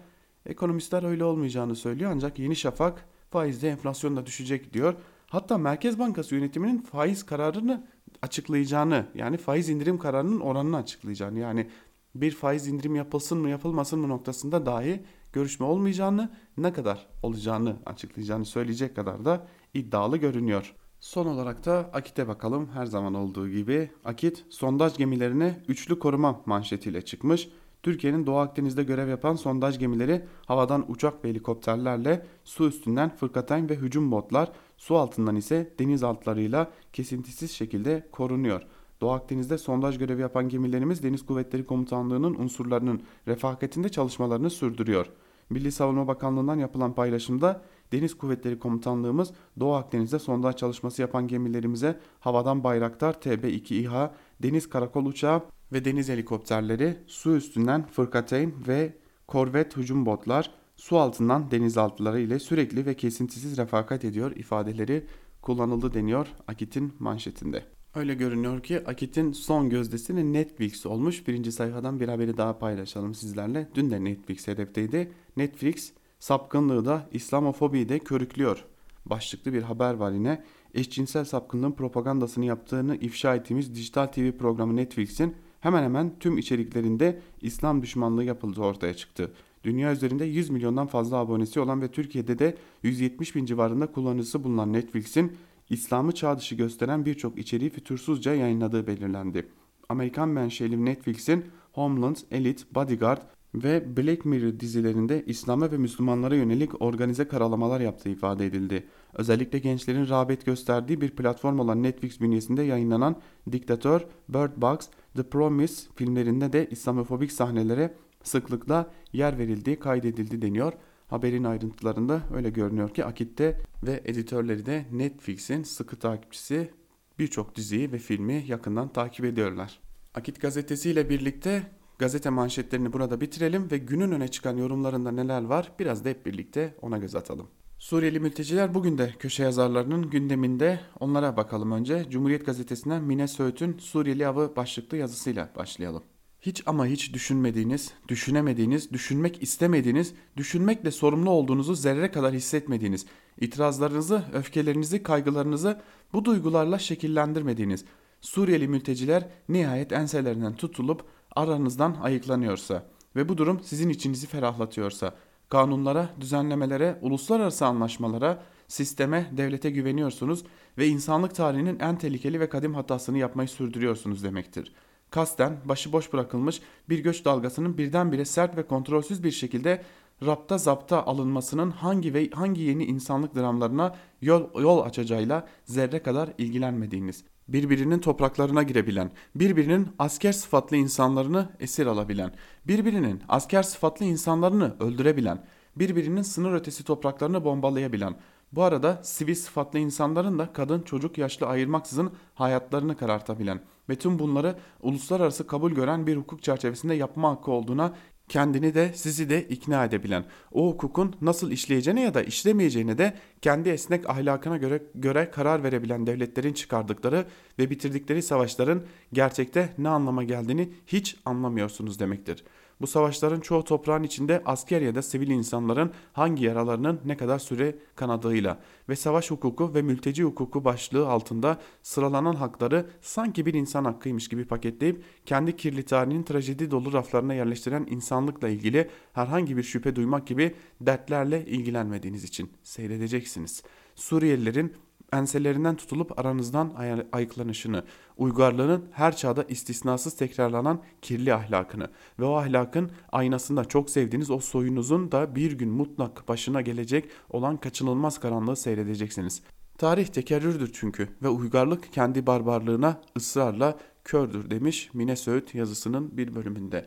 Ekonomistler öyle olmayacağını söylüyor ancak Yeni Şafak faizde enflasyon da düşecek diyor. Hatta Merkez Bankası yönetiminin faiz kararını açıklayacağını yani faiz indirim kararının oranını açıklayacağını yani bir faiz indirim yapılsın mı yapılmasın mı noktasında dahi görüşme olmayacağını ne kadar olacağını açıklayacağını söyleyecek kadar da iddialı görünüyor. Son olarak da Akit'e bakalım her zaman olduğu gibi. Akit sondaj gemilerine üçlü koruma manşetiyle çıkmış. Türkiye'nin Doğu Akdeniz'de görev yapan sondaj gemileri havadan uçak ve helikopterlerle su üstünden fırkateyn ve hücum botlar, su altından ise deniz altlarıyla kesintisiz şekilde korunuyor. Doğu Akdeniz'de sondaj görevi yapan gemilerimiz Deniz Kuvvetleri Komutanlığı'nın unsurlarının refakatinde çalışmalarını sürdürüyor. Milli Savunma Bakanlığı'ndan yapılan paylaşımda Deniz Kuvvetleri Komutanlığımız Doğu Akdeniz'de sondaj çalışması yapan gemilerimize havadan Bayraktar TB2 İHA, deniz karakol uçağı ve deniz helikopterleri, su üstünden fırkateyn ve korvet hücum botlar, su altından denizaltıları ile sürekli ve kesintisiz refakat ediyor ifadeleri kullanıldı deniyor Akit'in manşetinde. Öyle görünüyor ki Akit'in son gözdesini Netflix olmuş. Birinci sayfadan bir haberi daha paylaşalım sizlerle. Dün de Netflix hedefteydi. Netflix sapkınlığı da İslamofobiyi de körüklüyor. Başlıklı bir haber var yine. Eşcinsel sapkınlığın propagandasını yaptığını ifşa ettiğimiz dijital TV programı Netflix'in hemen hemen tüm içeriklerinde İslam düşmanlığı yapıldığı ortaya çıktı. Dünya üzerinde 100 milyondan fazla abonesi olan ve Türkiye'de de 170 bin civarında kullanıcısı bulunan Netflix'in İslam'ı çağ dışı gösteren birçok içeriği fütursuzca yayınladığı belirlendi. Amerikan menşeli Netflix'in Homeland, Elite, Bodyguard ve Black Mirror dizilerinde İslam'a ve Müslümanlara yönelik organize karalamalar yaptığı ifade edildi. Özellikle gençlerin rağbet gösterdiği bir platform olan Netflix bünyesinde yayınlanan Diktatör, Bird Box, The Promise filmlerinde de İslamofobik sahnelere sıklıkla yer verildiği kaydedildi deniyor. Haberin ayrıntılarında öyle görünüyor ki Akit'te ve editörleri de Netflix'in sıkı takipçisi birçok diziyi ve filmi yakından takip ediyorlar. Akit gazetesiyle birlikte gazete manşetlerini burada bitirelim ve günün öne çıkan yorumlarında neler var biraz da hep birlikte ona göz atalım. Suriyeli mülteciler bugün de köşe yazarlarının gündeminde onlara bakalım önce. Cumhuriyet gazetesinden Mine Söğüt'ün Suriyeli avı başlıklı yazısıyla başlayalım. Hiç ama hiç düşünmediğiniz, düşünemediğiniz, düşünmek istemediğiniz, düşünmekle sorumlu olduğunuzu zerre kadar hissetmediğiniz, itirazlarınızı, öfkelerinizi, kaygılarınızı bu duygularla şekillendirmediğiniz Suriyeli mülteciler nihayet enselerinden tutulup aranızdan ayıklanıyorsa ve bu durum sizin içinizi ferahlatıyorsa, kanunlara, düzenlemelere, uluslararası anlaşmalara, sisteme, devlete güveniyorsunuz ve insanlık tarihinin en tehlikeli ve kadim hatasını yapmayı sürdürüyorsunuz demektir.'' Kasten başıboş bırakılmış bir göç dalgasının birdenbire sert ve kontrolsüz bir şekilde rapta zapta alınmasının hangi ve hangi yeni insanlık dramlarına yol, yol açacağıyla zerre kadar ilgilenmediğiniz, birbirinin topraklarına girebilen, birbirinin asker sıfatlı insanlarını esir alabilen, birbirinin asker sıfatlı insanlarını öldürebilen, birbirinin sınır ötesi topraklarını bombalayabilen, bu arada sivil sıfatlı insanların da kadın çocuk yaşlı ayırmaksızın hayatlarını karartabilen ve tüm bunları uluslararası kabul gören bir hukuk çerçevesinde yapma hakkı olduğuna kendini de sizi de ikna edebilen, o hukukun nasıl işleyeceğine ya da işlemeyeceğine de kendi esnek ahlakına göre, göre karar verebilen devletlerin çıkardıkları ve bitirdikleri savaşların gerçekte ne anlama geldiğini hiç anlamıyorsunuz demektir. Bu savaşların çoğu toprağın içinde asker ya da sivil insanların hangi yaralarının ne kadar süre kanadığıyla ve savaş hukuku ve mülteci hukuku başlığı altında sıralanan hakları sanki bir insan hakkıymış gibi paketleyip kendi kirli tarihinin trajedi dolu raflarına yerleştiren insanlıkla ilgili herhangi bir şüphe duymak gibi dertlerle ilgilenmediğiniz için seyredeceksiniz. Suriyelilerin enselerinden tutulup aranızdan ay ayıklanışını, uygarlığın her çağda istisnasız tekrarlanan kirli ahlakını ve o ahlakın aynasında çok sevdiğiniz o soyunuzun da bir gün mutlak başına gelecek olan kaçınılmaz karanlığı seyredeceksiniz. Tarih tekerrürdür çünkü ve uygarlık kendi barbarlığına ısrarla kördür demiş Mine Söğüt yazısının bir bölümünde.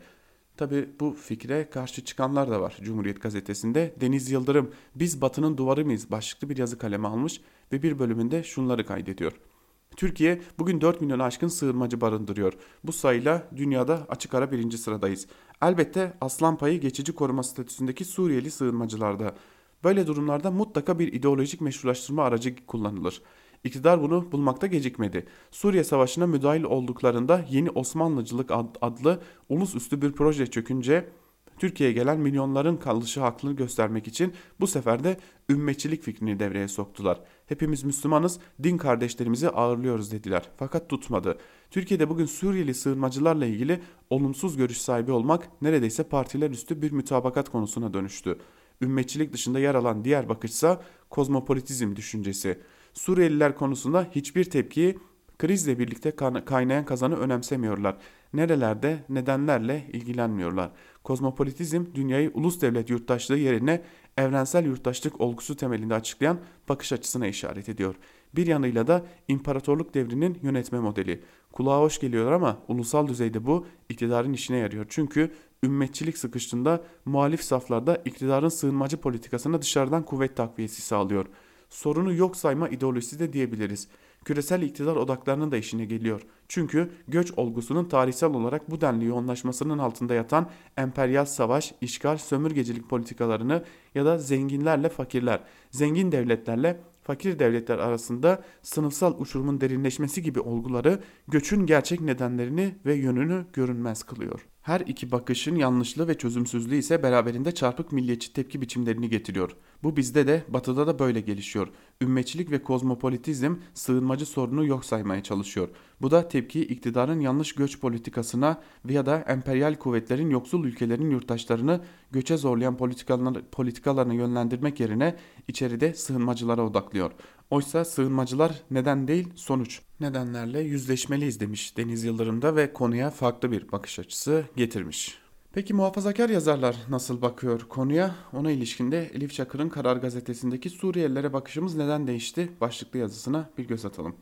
Tabi bu fikre karşı çıkanlar da var Cumhuriyet gazetesinde. Deniz Yıldırım biz batının duvarı mıyız başlıklı bir yazı kaleme almış ve bir bölümünde şunları kaydediyor. Türkiye bugün 4 milyon aşkın sığınmacı barındırıyor. Bu sayıyla dünyada açık ara birinci sıradayız. Elbette aslan payı geçici koruma statüsündeki Suriyeli sığınmacılarda. Böyle durumlarda mutlaka bir ideolojik meşrulaştırma aracı kullanılır. İktidar bunu bulmakta gecikmedi. Suriye Savaşı'na müdahil olduklarında yeni Osmanlıcılık adlı ulusüstü bir proje çökünce Türkiye'ye gelen milyonların kalışı hakkını göstermek için bu sefer de ümmetçilik fikrini devreye soktular. Hepimiz Müslümanız, din kardeşlerimizi ağırlıyoruz dediler. Fakat tutmadı. Türkiye'de bugün Suriyeli sığınmacılarla ilgili olumsuz görüş sahibi olmak neredeyse partiler üstü bir mütabakat konusuna dönüştü. Ümmetçilik dışında yer alan diğer bakışsa kozmopolitizm düşüncesi. Suriyeliler konusunda hiçbir tepkiyi krizle birlikte kaynayan kazanı önemsemiyorlar. Nerelerde nedenlerle ilgilenmiyorlar. Kozmopolitizm dünyayı ulus devlet yurttaşlığı yerine evrensel yurttaşlık olgusu temelinde açıklayan bakış açısına işaret ediyor. Bir yanıyla da imparatorluk devrinin yönetme modeli. Kulağa hoş geliyor ama ulusal düzeyde bu iktidarın işine yarıyor. Çünkü ümmetçilik sıkıştığında muhalif saflarda iktidarın sığınmacı politikasına dışarıdan kuvvet takviyesi sağlıyor. Sorunu yok sayma ideolojisi de diyebiliriz küresel iktidar odaklarının da işine geliyor. Çünkü göç olgusunun tarihsel olarak bu denli yoğunlaşmasının altında yatan emperyal savaş, işgal, sömürgecilik politikalarını ya da zenginlerle fakirler, zengin devletlerle fakir devletler arasında sınıfsal uçurumun derinleşmesi gibi olguları göçün gerçek nedenlerini ve yönünü görünmez kılıyor. Her iki bakışın yanlışlığı ve çözümsüzlüğü ise beraberinde çarpık milliyetçi tepki biçimlerini getiriyor. Bu bizde de batıda da böyle gelişiyor. Ümmetçilik ve kozmopolitizm sığınmacı sorunu yok saymaya çalışıyor. Bu da tepkiyi iktidarın yanlış göç politikasına veya da emperyal kuvvetlerin yoksul ülkelerin yurttaşlarını göçe zorlayan politikalarını yönlendirmek yerine içeride sığınmacılara odaklıyor. Oysa sığınmacılar neden değil sonuç nedenlerle yüzleşmeliyiz demiş Deniz Yıldırım da ve konuya farklı bir bakış açısı getirmiş. Peki muhafazakar yazarlar nasıl bakıyor konuya? Ona ilişkinde Elif Çakır'ın Karar Gazetesi'ndeki Suriyelilere bakışımız neden değişti? Başlıklı yazısına bir göz atalım.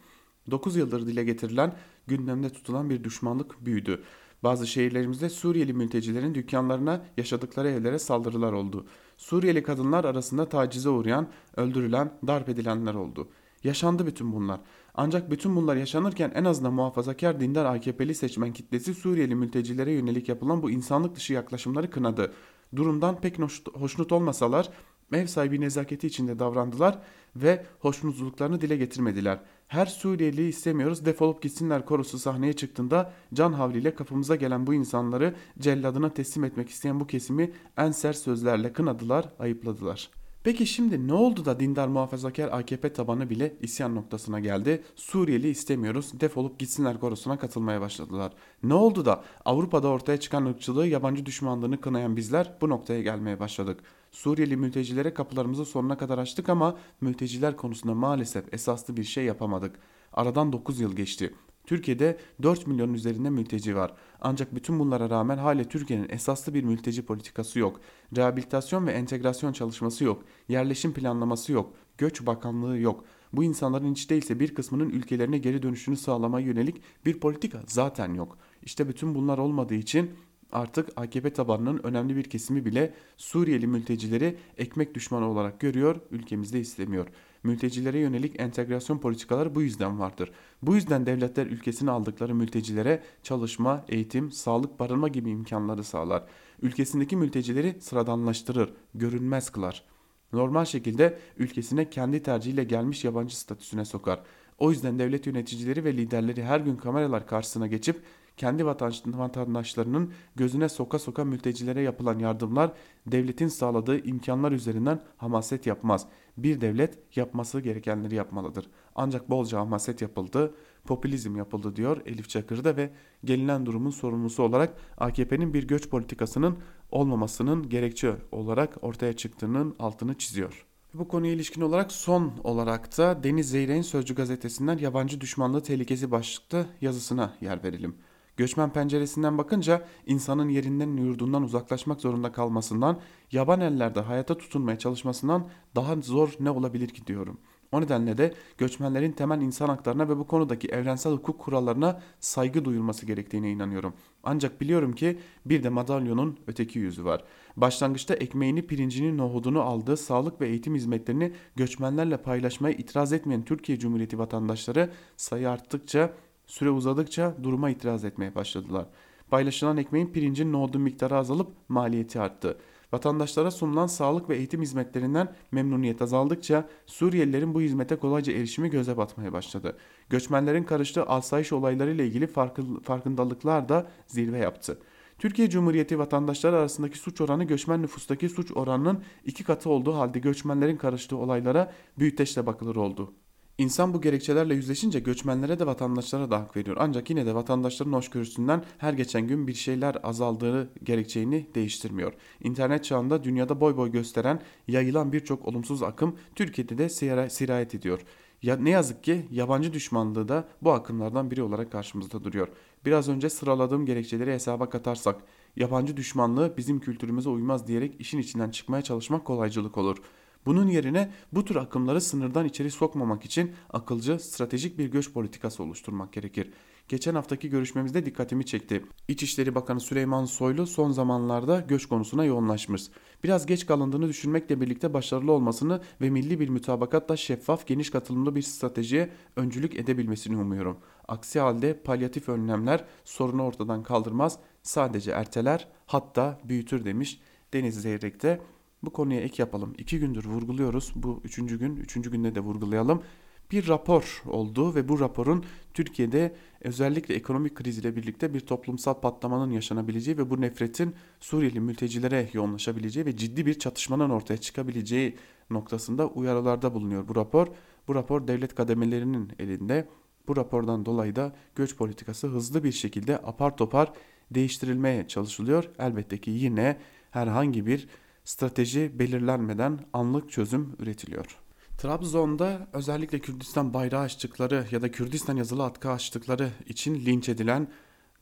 9 yıldır dile getirilen, gündemde tutulan bir düşmanlık büyüdü. Bazı şehirlerimizde Suriyeli mültecilerin dükkanlarına, yaşadıkları evlere saldırılar oldu. Suriyeli kadınlar arasında tacize uğrayan, öldürülen, darp edilenler oldu. Yaşandı bütün bunlar. Ancak bütün bunlar yaşanırken en azından muhafazakar dindar AKP'li seçmen kitlesi Suriyeli mültecilere yönelik yapılan bu insanlık dışı yaklaşımları kınadı. Durumdan pek hoşnut olmasalar ev sahibi nezaketi içinde davrandılar ve hoşnutsuzluklarını dile getirmediler. Her Suriyeliyi istemiyoruz defolup gitsinler korusu sahneye çıktığında can havliyle kapımıza gelen bu insanları celladına teslim etmek isteyen bu kesimi en sert sözlerle kınadılar, ayıpladılar.'' Peki şimdi ne oldu da dindar muhafazakar AKP tabanı bile isyan noktasına geldi? Suriyeli istemiyoruz defolup gitsinler korusuna katılmaya başladılar. Ne oldu da Avrupa'da ortaya çıkan ırkçılığı yabancı düşmanlığını kınayan bizler bu noktaya gelmeye başladık. Suriyeli mültecilere kapılarımızı sonuna kadar açtık ama mülteciler konusunda maalesef esaslı bir şey yapamadık. Aradan 9 yıl geçti. Türkiye'de 4 milyonun üzerinde mülteci var. Ancak bütün bunlara rağmen hala Türkiye'nin esaslı bir mülteci politikası yok. Rehabilitasyon ve entegrasyon çalışması yok. Yerleşim planlaması yok. Göç bakanlığı yok. Bu insanların hiç değilse bir kısmının ülkelerine geri dönüşünü sağlamaya yönelik bir politika zaten yok. İşte bütün bunlar olmadığı için Artık AKP tabanının önemli bir kesimi bile Suriyeli mültecileri ekmek düşmanı olarak görüyor, ülkemizde istemiyor. Mültecilere yönelik entegrasyon politikaları bu yüzden vardır. Bu yüzden devletler ülkesine aldıkları mültecilere çalışma, eğitim, sağlık, barınma gibi imkanları sağlar. Ülkesindeki mültecileri sıradanlaştırır, görünmez kılar. Normal şekilde ülkesine kendi tercihiyle gelmiş yabancı statüsüne sokar. O yüzden devlet yöneticileri ve liderleri her gün kameralar karşısına geçip kendi vatandaşlarının gözüne soka soka mültecilere yapılan yardımlar devletin sağladığı imkanlar üzerinden hamaset yapmaz. Bir devlet yapması gerekenleri yapmalıdır. Ancak bolca hamaset yapıldı, popülizm yapıldı diyor Elif Çakır'da ve gelinen durumun sorumlusu olarak AKP'nin bir göç politikasının olmamasının gerekçe olarak ortaya çıktığının altını çiziyor. Bu konuya ilişkin olarak son olarak da Deniz Zeyrek'in Sözcü gazetesinden yabancı düşmanlığı tehlikesi başlıklı yazısına yer verelim. Göçmen penceresinden bakınca insanın yerinden yurdundan uzaklaşmak zorunda kalmasından, yaban ellerde hayata tutunmaya çalışmasından daha zor ne olabilir ki diyorum. O nedenle de göçmenlerin temel insan haklarına ve bu konudaki evrensel hukuk kurallarına saygı duyulması gerektiğine inanıyorum. Ancak biliyorum ki bir de madalyonun öteki yüzü var. Başlangıçta ekmeğini, pirincini, nohudunu aldığı sağlık ve eğitim hizmetlerini göçmenlerle paylaşmaya itiraz etmeyen Türkiye Cumhuriyeti vatandaşları sayı arttıkça Süre uzadıkça duruma itiraz etmeye başladılar. Paylaşılan ekmeğin pirincin nohudun miktarı azalıp maliyeti arttı. Vatandaşlara sunulan sağlık ve eğitim hizmetlerinden memnuniyet azaldıkça Suriyelilerin bu hizmete kolayca erişimi göze batmaya başladı. Göçmenlerin karıştığı asayiş olaylarıyla ilgili farkındalıklar da zirve yaptı. Türkiye Cumhuriyeti vatandaşları arasındaki suç oranı göçmen nüfustaki suç oranının iki katı olduğu halde göçmenlerin karıştığı olaylara büyüteçle bakılır oldu. İnsan bu gerekçelerle yüzleşince göçmenlere de vatandaşlara da hak veriyor. Ancak yine de vatandaşların hoşgörüsünden her geçen gün bir şeyler azaldığı gerekçeğini değiştirmiyor. İnternet çağında dünyada boy boy gösteren, yayılan birçok olumsuz akım Türkiye'de de sirayet ediyor. Ya, ne yazık ki yabancı düşmanlığı da bu akımlardan biri olarak karşımızda duruyor. Biraz önce sıraladığım gerekçeleri hesaba katarsak yabancı düşmanlığı bizim kültürümüze uymaz diyerek işin içinden çıkmaya çalışmak kolaycılık olur. Bunun yerine bu tür akımları sınırdan içeri sokmamak için akılcı, stratejik bir göç politikası oluşturmak gerekir. Geçen haftaki görüşmemizde dikkatimi çekti. İçişleri Bakanı Süleyman Soylu son zamanlarda göç konusuna yoğunlaşmış. Biraz geç kalındığını düşünmekle birlikte başarılı olmasını ve milli bir mütabakatla şeffaf, geniş katılımlı bir stratejiye öncülük edebilmesini umuyorum. Aksi halde palyatif önlemler sorunu ortadan kaldırmaz, sadece erteler hatta büyütür demiş Deniz Zeyrek'te. Bu konuya ek yapalım. İki gündür vurguluyoruz. Bu üçüncü gün, üçüncü günde de vurgulayalım. Bir rapor oldu ve bu raporun Türkiye'de özellikle ekonomik kriz ile birlikte bir toplumsal patlamanın yaşanabileceği ve bu nefretin Suriyeli mültecilere yoğunlaşabileceği ve ciddi bir çatışmanın ortaya çıkabileceği noktasında uyarılarda bulunuyor bu rapor. Bu rapor devlet kademelerinin elinde. Bu rapordan dolayı da göç politikası hızlı bir şekilde apar topar değiştirilmeye çalışılıyor. Elbette ki yine herhangi bir strateji belirlenmeden anlık çözüm üretiliyor. Trabzon'da özellikle Kürdistan bayrağı açtıkları ya da Kürdistan yazılı atkı açtıkları için linç edilen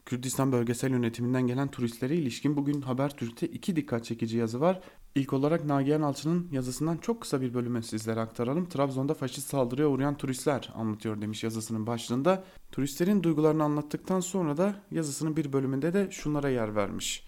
Kürdistan bölgesel yönetiminden gelen turistlere ilişkin bugün Habertürk'te iki dikkat çekici yazı var. İlk olarak Nagihan Alçı'nın yazısından çok kısa bir bölümü sizlere aktaralım. Trabzon'da faşist saldırıya uğrayan turistler anlatıyor demiş yazısının başlığında. Turistlerin duygularını anlattıktan sonra da yazısının bir bölümünde de şunlara yer vermiş.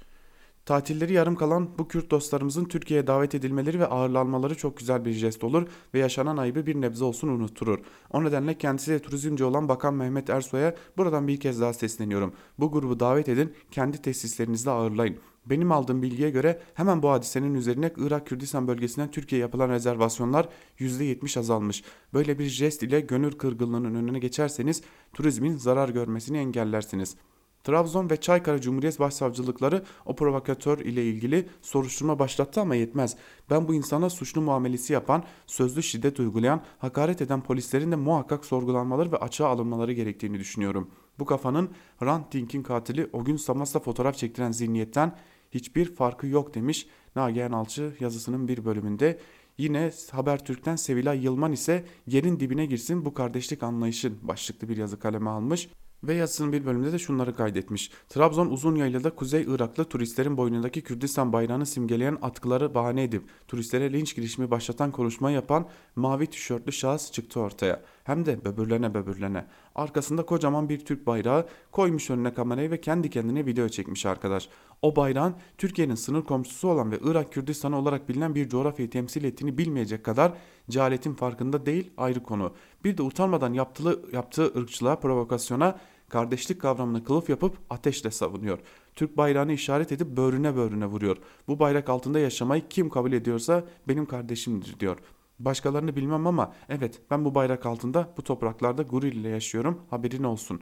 Tatilleri yarım kalan bu Kürt dostlarımızın Türkiye'ye davet edilmeleri ve ağırlanmaları çok güzel bir jest olur ve yaşanan ayıbı bir nebze olsun unutturur. O nedenle kendisiyle turizmci olan Bakan Mehmet Ersoy'a buradan bir kez daha sesleniyorum. Bu grubu davet edin, kendi tesislerinizde ağırlayın. Benim aldığım bilgiye göre hemen bu hadisenin üzerine Irak Kürdistan bölgesinden Türkiye'ye yapılan rezervasyonlar %70 azalmış. Böyle bir jest ile gönül kırgınlığının önüne geçerseniz turizmin zarar görmesini engellersiniz.'' Trabzon ve Çaykara Cumhuriyet Başsavcılıkları o provokatör ile ilgili soruşturma başlattı ama yetmez. Ben bu insana suçlu muamelesi yapan, sözlü şiddet uygulayan, hakaret eden polislerin de muhakkak sorgulanmaları ve açığa alınmaları gerektiğini düşünüyorum. Bu kafanın Rand Dink'in katili o gün Samas'la fotoğraf çektiren zihniyetten hiçbir farkı yok demiş Nagihan Alçı yazısının bir bölümünde. Yine Habertürk'ten Sevilay Yılman ise yerin dibine girsin bu kardeşlik anlayışın başlıklı bir yazı kaleme almış. Ve yazısının bir bölümünde de şunları kaydetmiş. Trabzon uzun yaylada Kuzey Iraklı turistlerin boynundaki Kürdistan bayrağını simgeleyen atkıları bahane edip turistlere linç girişimi başlatan konuşma yapan mavi tişörtlü şahıs çıktı ortaya. Hem de böbürlene böbürlene. Arkasında kocaman bir Türk bayrağı koymuş önüne kamerayı ve kendi kendine video çekmiş arkadaş. O bayrağın Türkiye'nin sınır komşusu olan ve Irak Kürdistanı olarak bilinen bir coğrafyayı temsil ettiğini bilmeyecek kadar cehaletin farkında değil ayrı konu. Bir de utanmadan yaptığı, yaptığı ırkçılığa, provokasyona kardeşlik kavramını kılıf yapıp ateşle savunuyor. Türk bayrağını işaret edip böğrüne böğrüne vuruyor. Bu bayrak altında yaşamayı kim kabul ediyorsa benim kardeşimdir diyor. Başkalarını bilmem ama evet ben bu bayrak altında bu topraklarda gurur ile yaşıyorum haberin olsun.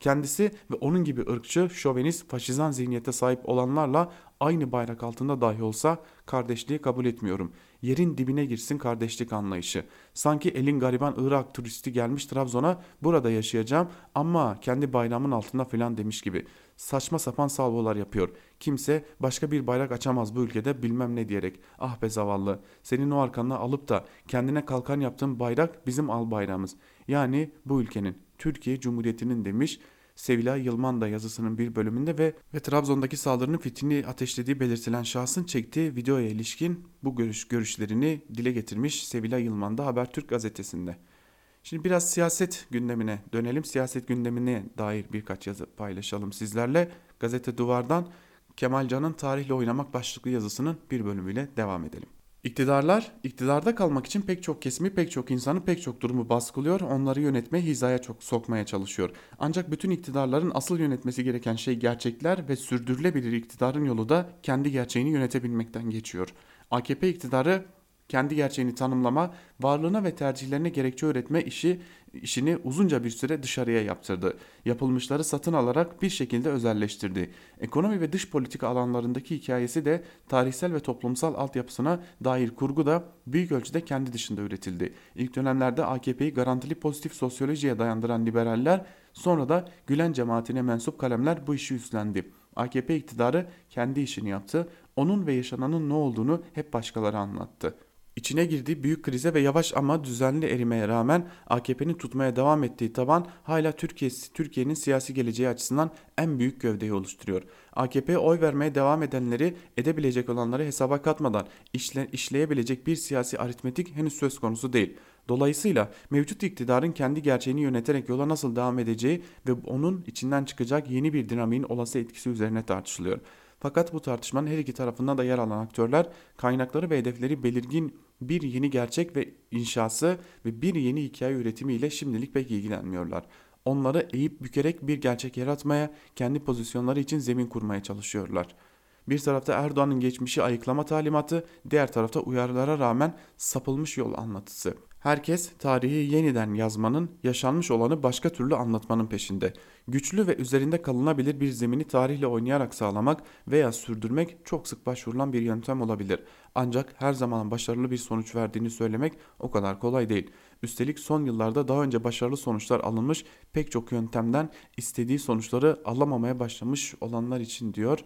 Kendisi ve onun gibi ırkçı, şovenist, faşizan zihniyete sahip olanlarla aynı bayrak altında dahi olsa kardeşliği kabul etmiyorum. Yerin dibine girsin kardeşlik anlayışı. Sanki elin gariban Irak turisti gelmiş Trabzon'a burada yaşayacağım ama kendi bayrağımın altında filan demiş gibi. Saçma sapan salvolar yapıyor. Kimse başka bir bayrak açamaz bu ülkede bilmem ne diyerek. Ah be zavallı senin o arkanına alıp da kendine kalkan yaptığın bayrak bizim al bayrağımız. Yani bu ülkenin Türkiye Cumhuriyeti'nin demiş. Sevilay Yılman da yazısının bir bölümünde ve, ve Trabzon'daki saldırının fitini ateşlediği belirtilen şahsın çektiği videoya ilişkin bu görüş görüşlerini dile getirmiş Sevilay Yılman da Habertürk gazetesinde. Şimdi biraz siyaset gündemine dönelim. Siyaset gündemine dair birkaç yazı paylaşalım sizlerle. Gazete Duvar'dan Kemal Can'ın Tarihle Oynamak başlıklı yazısının bir bölümüyle devam edelim. İktidarlar, iktidarda kalmak için pek çok kesimi, pek çok insanı, pek çok durumu baskılıyor, onları yönetmeye, hizaya çok sokmaya çalışıyor. Ancak bütün iktidarların asıl yönetmesi gereken şey gerçekler ve sürdürülebilir iktidarın yolu da kendi gerçeğini yönetebilmekten geçiyor. AKP iktidarı kendi gerçeğini tanımlama, varlığına ve tercihlerine gerekçe öğretme işi işini uzunca bir süre dışarıya yaptırdı. Yapılmışları satın alarak bir şekilde özelleştirdi. Ekonomi ve dış politika alanlarındaki hikayesi de tarihsel ve toplumsal altyapısına dair kurgu da büyük ölçüde kendi dışında üretildi. İlk dönemlerde AKP'yi garantili pozitif sosyolojiye dayandıran liberaller sonra da Gülen cemaatine mensup kalemler bu işi üstlendi. AKP iktidarı kendi işini yaptı. Onun ve yaşananın ne olduğunu hep başkaları anlattı. İçine girdiği büyük krize ve yavaş ama düzenli erimeye rağmen AKP'nin tutmaya devam ettiği taban hala Türkiye Türkiye'nin siyasi geleceği açısından en büyük gövdeyi oluşturuyor. AKP'ye oy vermeye devam edenleri edebilecek olanları hesaba katmadan işle, işleyebilecek bir siyasi aritmetik henüz söz konusu değil. Dolayısıyla mevcut iktidarın kendi gerçeğini yöneterek yola nasıl devam edeceği ve onun içinden çıkacak yeni bir dinamiğin olası etkisi üzerine tartışılıyor. Fakat bu tartışmanın her iki tarafında da yer alan aktörler kaynakları ve hedefleri belirgin bir yeni gerçek ve inşası ve bir yeni hikaye üretimiyle şimdilik pek ilgilenmiyorlar. Onları eğip bükerek bir gerçek yaratmaya, kendi pozisyonları için zemin kurmaya çalışıyorlar. Bir tarafta Erdoğan'ın geçmişi ayıklama talimatı, diğer tarafta uyarılara rağmen sapılmış yol anlatısı. Herkes tarihi yeniden yazmanın, yaşanmış olanı başka türlü anlatmanın peşinde. Güçlü ve üzerinde kalınabilir bir zemini tarihle oynayarak sağlamak veya sürdürmek çok sık başvurulan bir yöntem olabilir. Ancak her zaman başarılı bir sonuç verdiğini söylemek o kadar kolay değil. Üstelik son yıllarda daha önce başarılı sonuçlar alınmış pek çok yöntemden istediği sonuçları alamamaya başlamış olanlar için diyor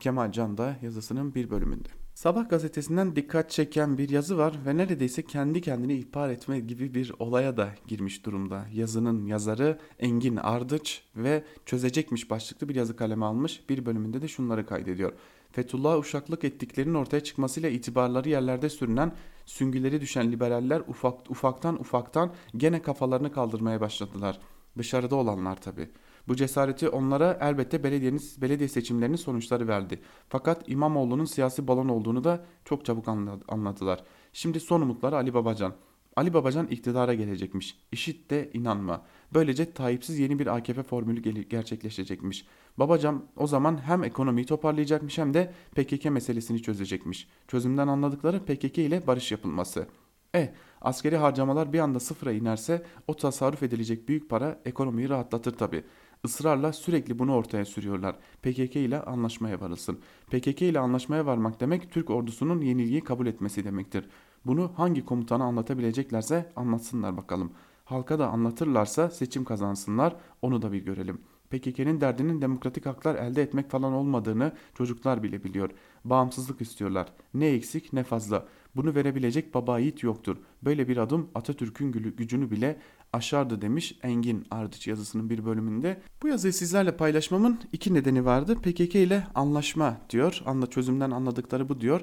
Kemal Can da yazısının bir bölümünde. Sabah gazetesinden dikkat çeken bir yazı var ve neredeyse kendi kendini ihbar etme gibi bir olaya da girmiş durumda. Yazının yazarı Engin Ardıç ve çözecekmiş başlıklı bir yazı kaleme almış. Bir bölümünde de şunları kaydediyor. Fethullah uşaklık ettiklerinin ortaya çıkmasıyla itibarları yerlerde sürünen, süngüleri düşen liberaller ufak, ufaktan ufaktan gene kafalarını kaldırmaya başladılar. Dışarıda olanlar tabi. Bu cesareti onlara elbette belediyenin, belediye seçimlerinin sonuçları verdi. Fakat İmamoğlu'nun siyasi balon olduğunu da çok çabuk anladılar. Şimdi son umutları Ali Babacan. Ali Babacan iktidara gelecekmiş. İşit de inanma. Böylece Tayyipsiz yeni bir AKP formülü gerçekleşecekmiş. Babacan o zaman hem ekonomiyi toparlayacakmış hem de PKK meselesini çözecekmiş. Çözümden anladıkları PKK ile barış yapılması. E, askeri harcamalar bir anda sıfıra inerse o tasarruf edilecek büyük para ekonomiyi rahatlatır tabi. Israrla sürekli bunu ortaya sürüyorlar. PKK ile anlaşmaya varılsın. PKK ile anlaşmaya varmak demek Türk ordusunun yenilgiyi kabul etmesi demektir. Bunu hangi komutana anlatabileceklerse anlatsınlar bakalım. Halka da anlatırlarsa seçim kazansınlar onu da bir görelim. PKK'nin derdinin demokratik haklar elde etmek falan olmadığını çocuklar bile biliyor. Bağımsızlık istiyorlar. Ne eksik ne fazla. Bunu verebilecek baba yiğit yoktur. Böyle bir adım Atatürk'ün gücünü bile aşardı demiş Engin Ardıç yazısının bir bölümünde. Bu yazıyı sizlerle paylaşmamın iki nedeni vardı. PKK ile anlaşma diyor. Anla çözümden anladıkları bu diyor.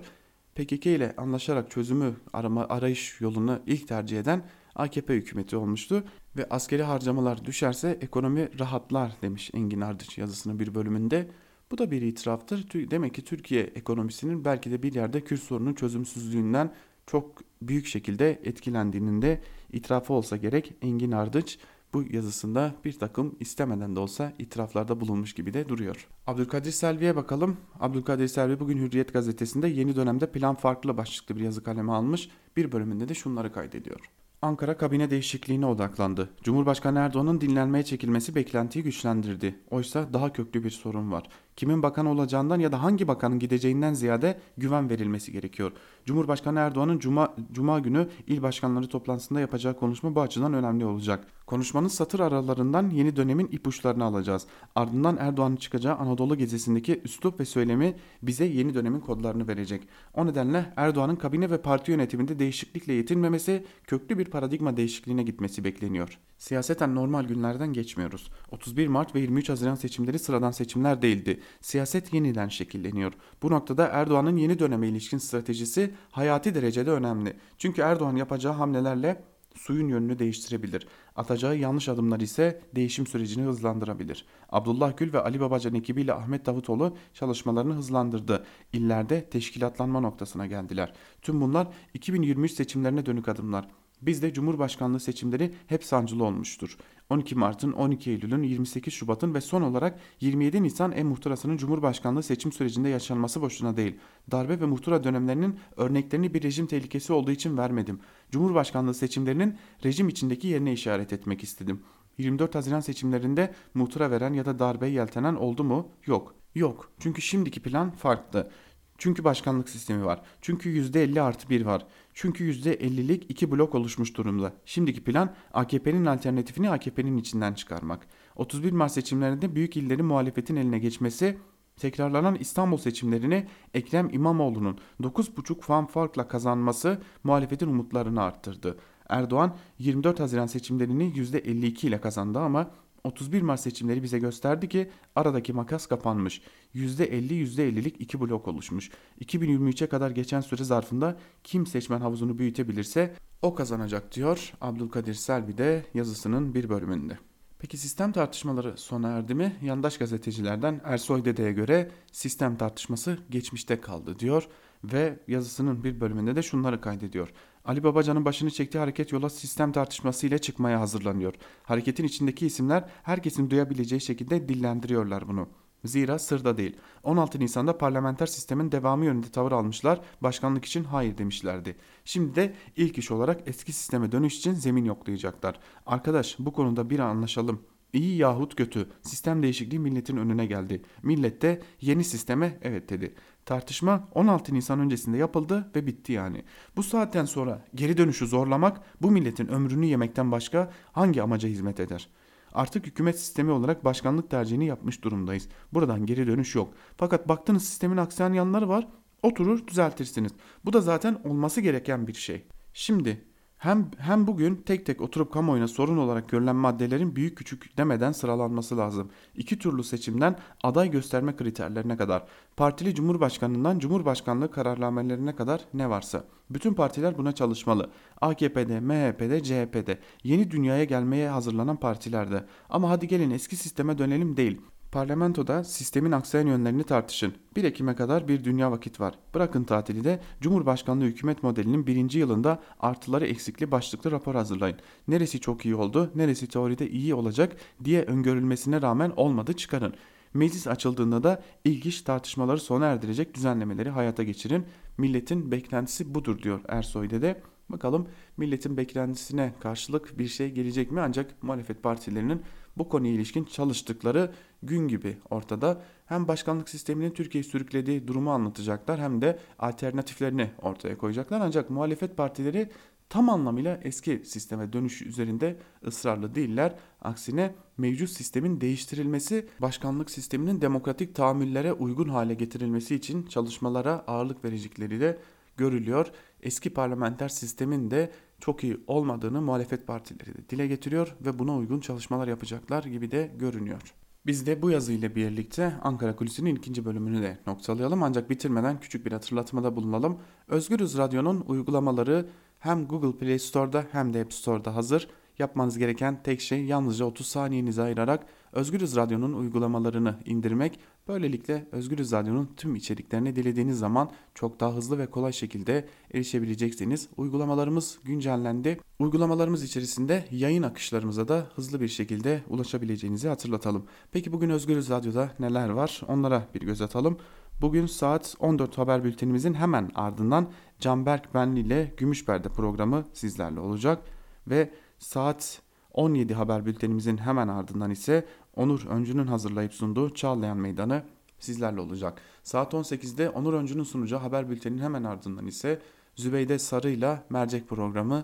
PKK ile anlaşarak çözümü arama arayış yolunu ilk tercih eden AKP hükümeti olmuştu ve askeri harcamalar düşerse ekonomi rahatlar demiş Engin Ardıç yazısının bir bölümünde. Bu da bir itiraftır. Demek ki Türkiye ekonomisinin belki de bir yerde Kürt sorunun çözümsüzlüğünden çok büyük şekilde etkilendiğinin de itirafı olsa gerek Engin Ardıç bu yazısında bir takım istemeden de olsa itiraflarda bulunmuş gibi de duruyor. Abdülkadir Selvi'ye bakalım. Abdülkadir Selvi bugün Hürriyet gazetesinde yeni dönemde plan farklı başlıklı bir yazı kaleme almış. Bir bölümünde de şunları kaydediyor. Ankara kabine değişikliğine odaklandı. Cumhurbaşkanı Erdoğan'ın dinlenmeye çekilmesi beklentiyi güçlendirdi. Oysa daha köklü bir sorun var. Kimin bakan olacağından ya da hangi bakanın gideceğinden ziyade güven verilmesi gerekiyor. Cumhurbaşkanı Erdoğan'ın Cuma, Cuma günü il başkanları toplantısında yapacağı konuşma bu açıdan önemli olacak. Konuşmanın satır aralarından yeni dönemin ipuçlarını alacağız. Ardından Erdoğan'ın çıkacağı Anadolu gezisindeki üslup ve söylemi bize yeni dönemin kodlarını verecek. O nedenle Erdoğan'ın kabine ve parti yönetiminde değişiklikle yetinmemesi, köklü bir paradigma değişikliğine gitmesi bekleniyor. Siyaseten normal günlerden geçmiyoruz. 31 Mart ve 23 Haziran seçimleri sıradan seçimler değildi. Siyaset yeniden şekilleniyor. Bu noktada Erdoğan'ın yeni döneme ilişkin stratejisi hayati derecede önemli. Çünkü Erdoğan yapacağı hamlelerle suyun yönünü değiştirebilir. Atacağı yanlış adımlar ise değişim sürecini hızlandırabilir. Abdullah Gül ve Ali Babacan ekibiyle Ahmet Davutoğlu çalışmalarını hızlandırdı. İllerde teşkilatlanma noktasına geldiler. Tüm bunlar 2023 seçimlerine dönük adımlar. Bizde Cumhurbaşkanlığı seçimleri hep sancılı olmuştur. 12 Mart'ın, 12 Eylül'ün, 28 Şubat'ın ve son olarak 27 Nisan en muhtırasının Cumhurbaşkanlığı seçim sürecinde yaşanması boşuna değil. Darbe ve muhtıra dönemlerinin örneklerini bir rejim tehlikesi olduğu için vermedim. Cumhurbaşkanlığı seçimlerinin rejim içindeki yerine işaret etmek istedim. 24 Haziran seçimlerinde muhtıra veren ya da darbe yeltenen oldu mu? Yok. Yok. Çünkü şimdiki plan farklı. Çünkü başkanlık sistemi var. Çünkü %50 artı 1 var. Çünkü %50'lik iki blok oluşmuş durumda. Şimdiki plan AKP'nin alternatifini AKP'nin içinden çıkarmak. 31 Mart seçimlerinde büyük illerin muhalefetin eline geçmesi Tekrarlanan İstanbul seçimlerini Ekrem İmamoğlu'nun 9,5 fan farkla kazanması muhalefetin umutlarını arttırdı. Erdoğan 24 Haziran seçimlerini %52 ile kazandı ama 31 Mart seçimleri bize gösterdi ki aradaki makas kapanmış. %50 %50'lik iki blok oluşmuş. 2023'e kadar geçen süre zarfında kim seçmen havuzunu büyütebilirse o kazanacak diyor Abdülkadir Selvi de yazısının bir bölümünde. Peki sistem tartışmaları sona erdi mi? Yandaş gazetecilerden Ersoy Dede'ye göre sistem tartışması geçmişte kaldı diyor ve yazısının bir bölümünde de şunları kaydediyor. Ali Babacan'ın başını çektiği hareket yola sistem tartışması ile çıkmaya hazırlanıyor. Hareketin içindeki isimler herkesin duyabileceği şekilde dillendiriyorlar bunu. Zira sırda değil. 16 Nisan'da parlamenter sistemin devamı yönünde tavır almışlar, başkanlık için hayır demişlerdi. Şimdi de ilk iş olarak eski sisteme dönüş için zemin yoklayacaklar. Arkadaş bu konuda bir anlaşalım. İyi yahut kötü sistem değişikliği milletin önüne geldi. Millet de yeni sisteme evet dedi. Tartışma 16 Nisan öncesinde yapıldı ve bitti yani. Bu saatten sonra geri dönüşü zorlamak bu milletin ömrünü yemekten başka hangi amaca hizmet eder?'' Artık hükümet sistemi olarak başkanlık tercihini yapmış durumdayız. Buradan geri dönüş yok. Fakat baktığınız sistemin aksayan yanları var. Oturur düzeltirsiniz. Bu da zaten olması gereken bir şey. Şimdi hem, hem bugün tek tek oturup kamuoyuna sorun olarak görülen maddelerin büyük küçük demeden sıralanması lazım. İki türlü seçimden aday gösterme kriterlerine kadar, partili cumhurbaşkanından cumhurbaşkanlığı kararnamelerine kadar ne varsa. Bütün partiler buna çalışmalı. AKP'de, MHP'de, CHP'de, yeni dünyaya gelmeye hazırlanan partilerde. Ama hadi gelin eski sisteme dönelim değil. Parlamentoda sistemin aksayan yönlerini tartışın. 1 Ekim'e kadar bir dünya vakit var. Bırakın tatili de Cumhurbaşkanlığı hükümet modelinin birinci yılında artıları eksikli başlıklı rapor hazırlayın. Neresi çok iyi oldu, neresi teoride iyi olacak diye öngörülmesine rağmen olmadı çıkarın. Meclis açıldığında da ilk iş tartışmaları sona erdirecek düzenlemeleri hayata geçirin. Milletin beklentisi budur diyor Ersoy de. Bakalım milletin beklentisine karşılık bir şey gelecek mi? Ancak muhalefet partilerinin bu konuya ilişkin çalıştıkları gün gibi ortada. Hem başkanlık sisteminin Türkiye'yi sürüklediği durumu anlatacaklar hem de alternatiflerini ortaya koyacaklar. Ancak muhalefet partileri tam anlamıyla eski sisteme dönüş üzerinde ısrarlı değiller. Aksine mevcut sistemin değiştirilmesi, başkanlık sisteminin demokratik tahammüllere uygun hale getirilmesi için çalışmalara ağırlık verecekleri de görülüyor. Eski parlamenter sistemin de çok iyi olmadığını muhalefet partileri de dile getiriyor ve buna uygun çalışmalar yapacaklar gibi de görünüyor. Biz de bu yazıyla birlikte Ankara Kulisi'nin ikinci bölümünü de noktalayalım ancak bitirmeden küçük bir hatırlatmada bulunalım. Özgürüz Radyo'nun uygulamaları hem Google Play Store'da hem de App Store'da hazır. Yapmanız gereken tek şey yalnızca 30 saniyenizi ayırarak Özgürüz Radyo'nun uygulamalarını indirmek. Böylelikle Özgürüz Radyo'nun tüm içeriklerini dilediğiniz zaman çok daha hızlı ve kolay şekilde erişebileceksiniz. Uygulamalarımız güncellendi. Uygulamalarımız içerisinde yayın akışlarımıza da hızlı bir şekilde ulaşabileceğinizi hatırlatalım. Peki bugün Özgürüz Radyo'da neler var? Onlara bir göz atalım. Bugün saat 14 haber bültenimizin hemen ardından Canberk Benli ile Gümüşperde programı sizlerle olacak ve saat 17 haber bültenimizin hemen ardından ise Onur Öncü'nün hazırlayıp sunduğu Çağlayan Meydanı sizlerle olacak. Saat 18'de Onur Öncü'nün sunacağı haber bülteninin hemen ardından ise Zübeyde Sarı ile Mercek programı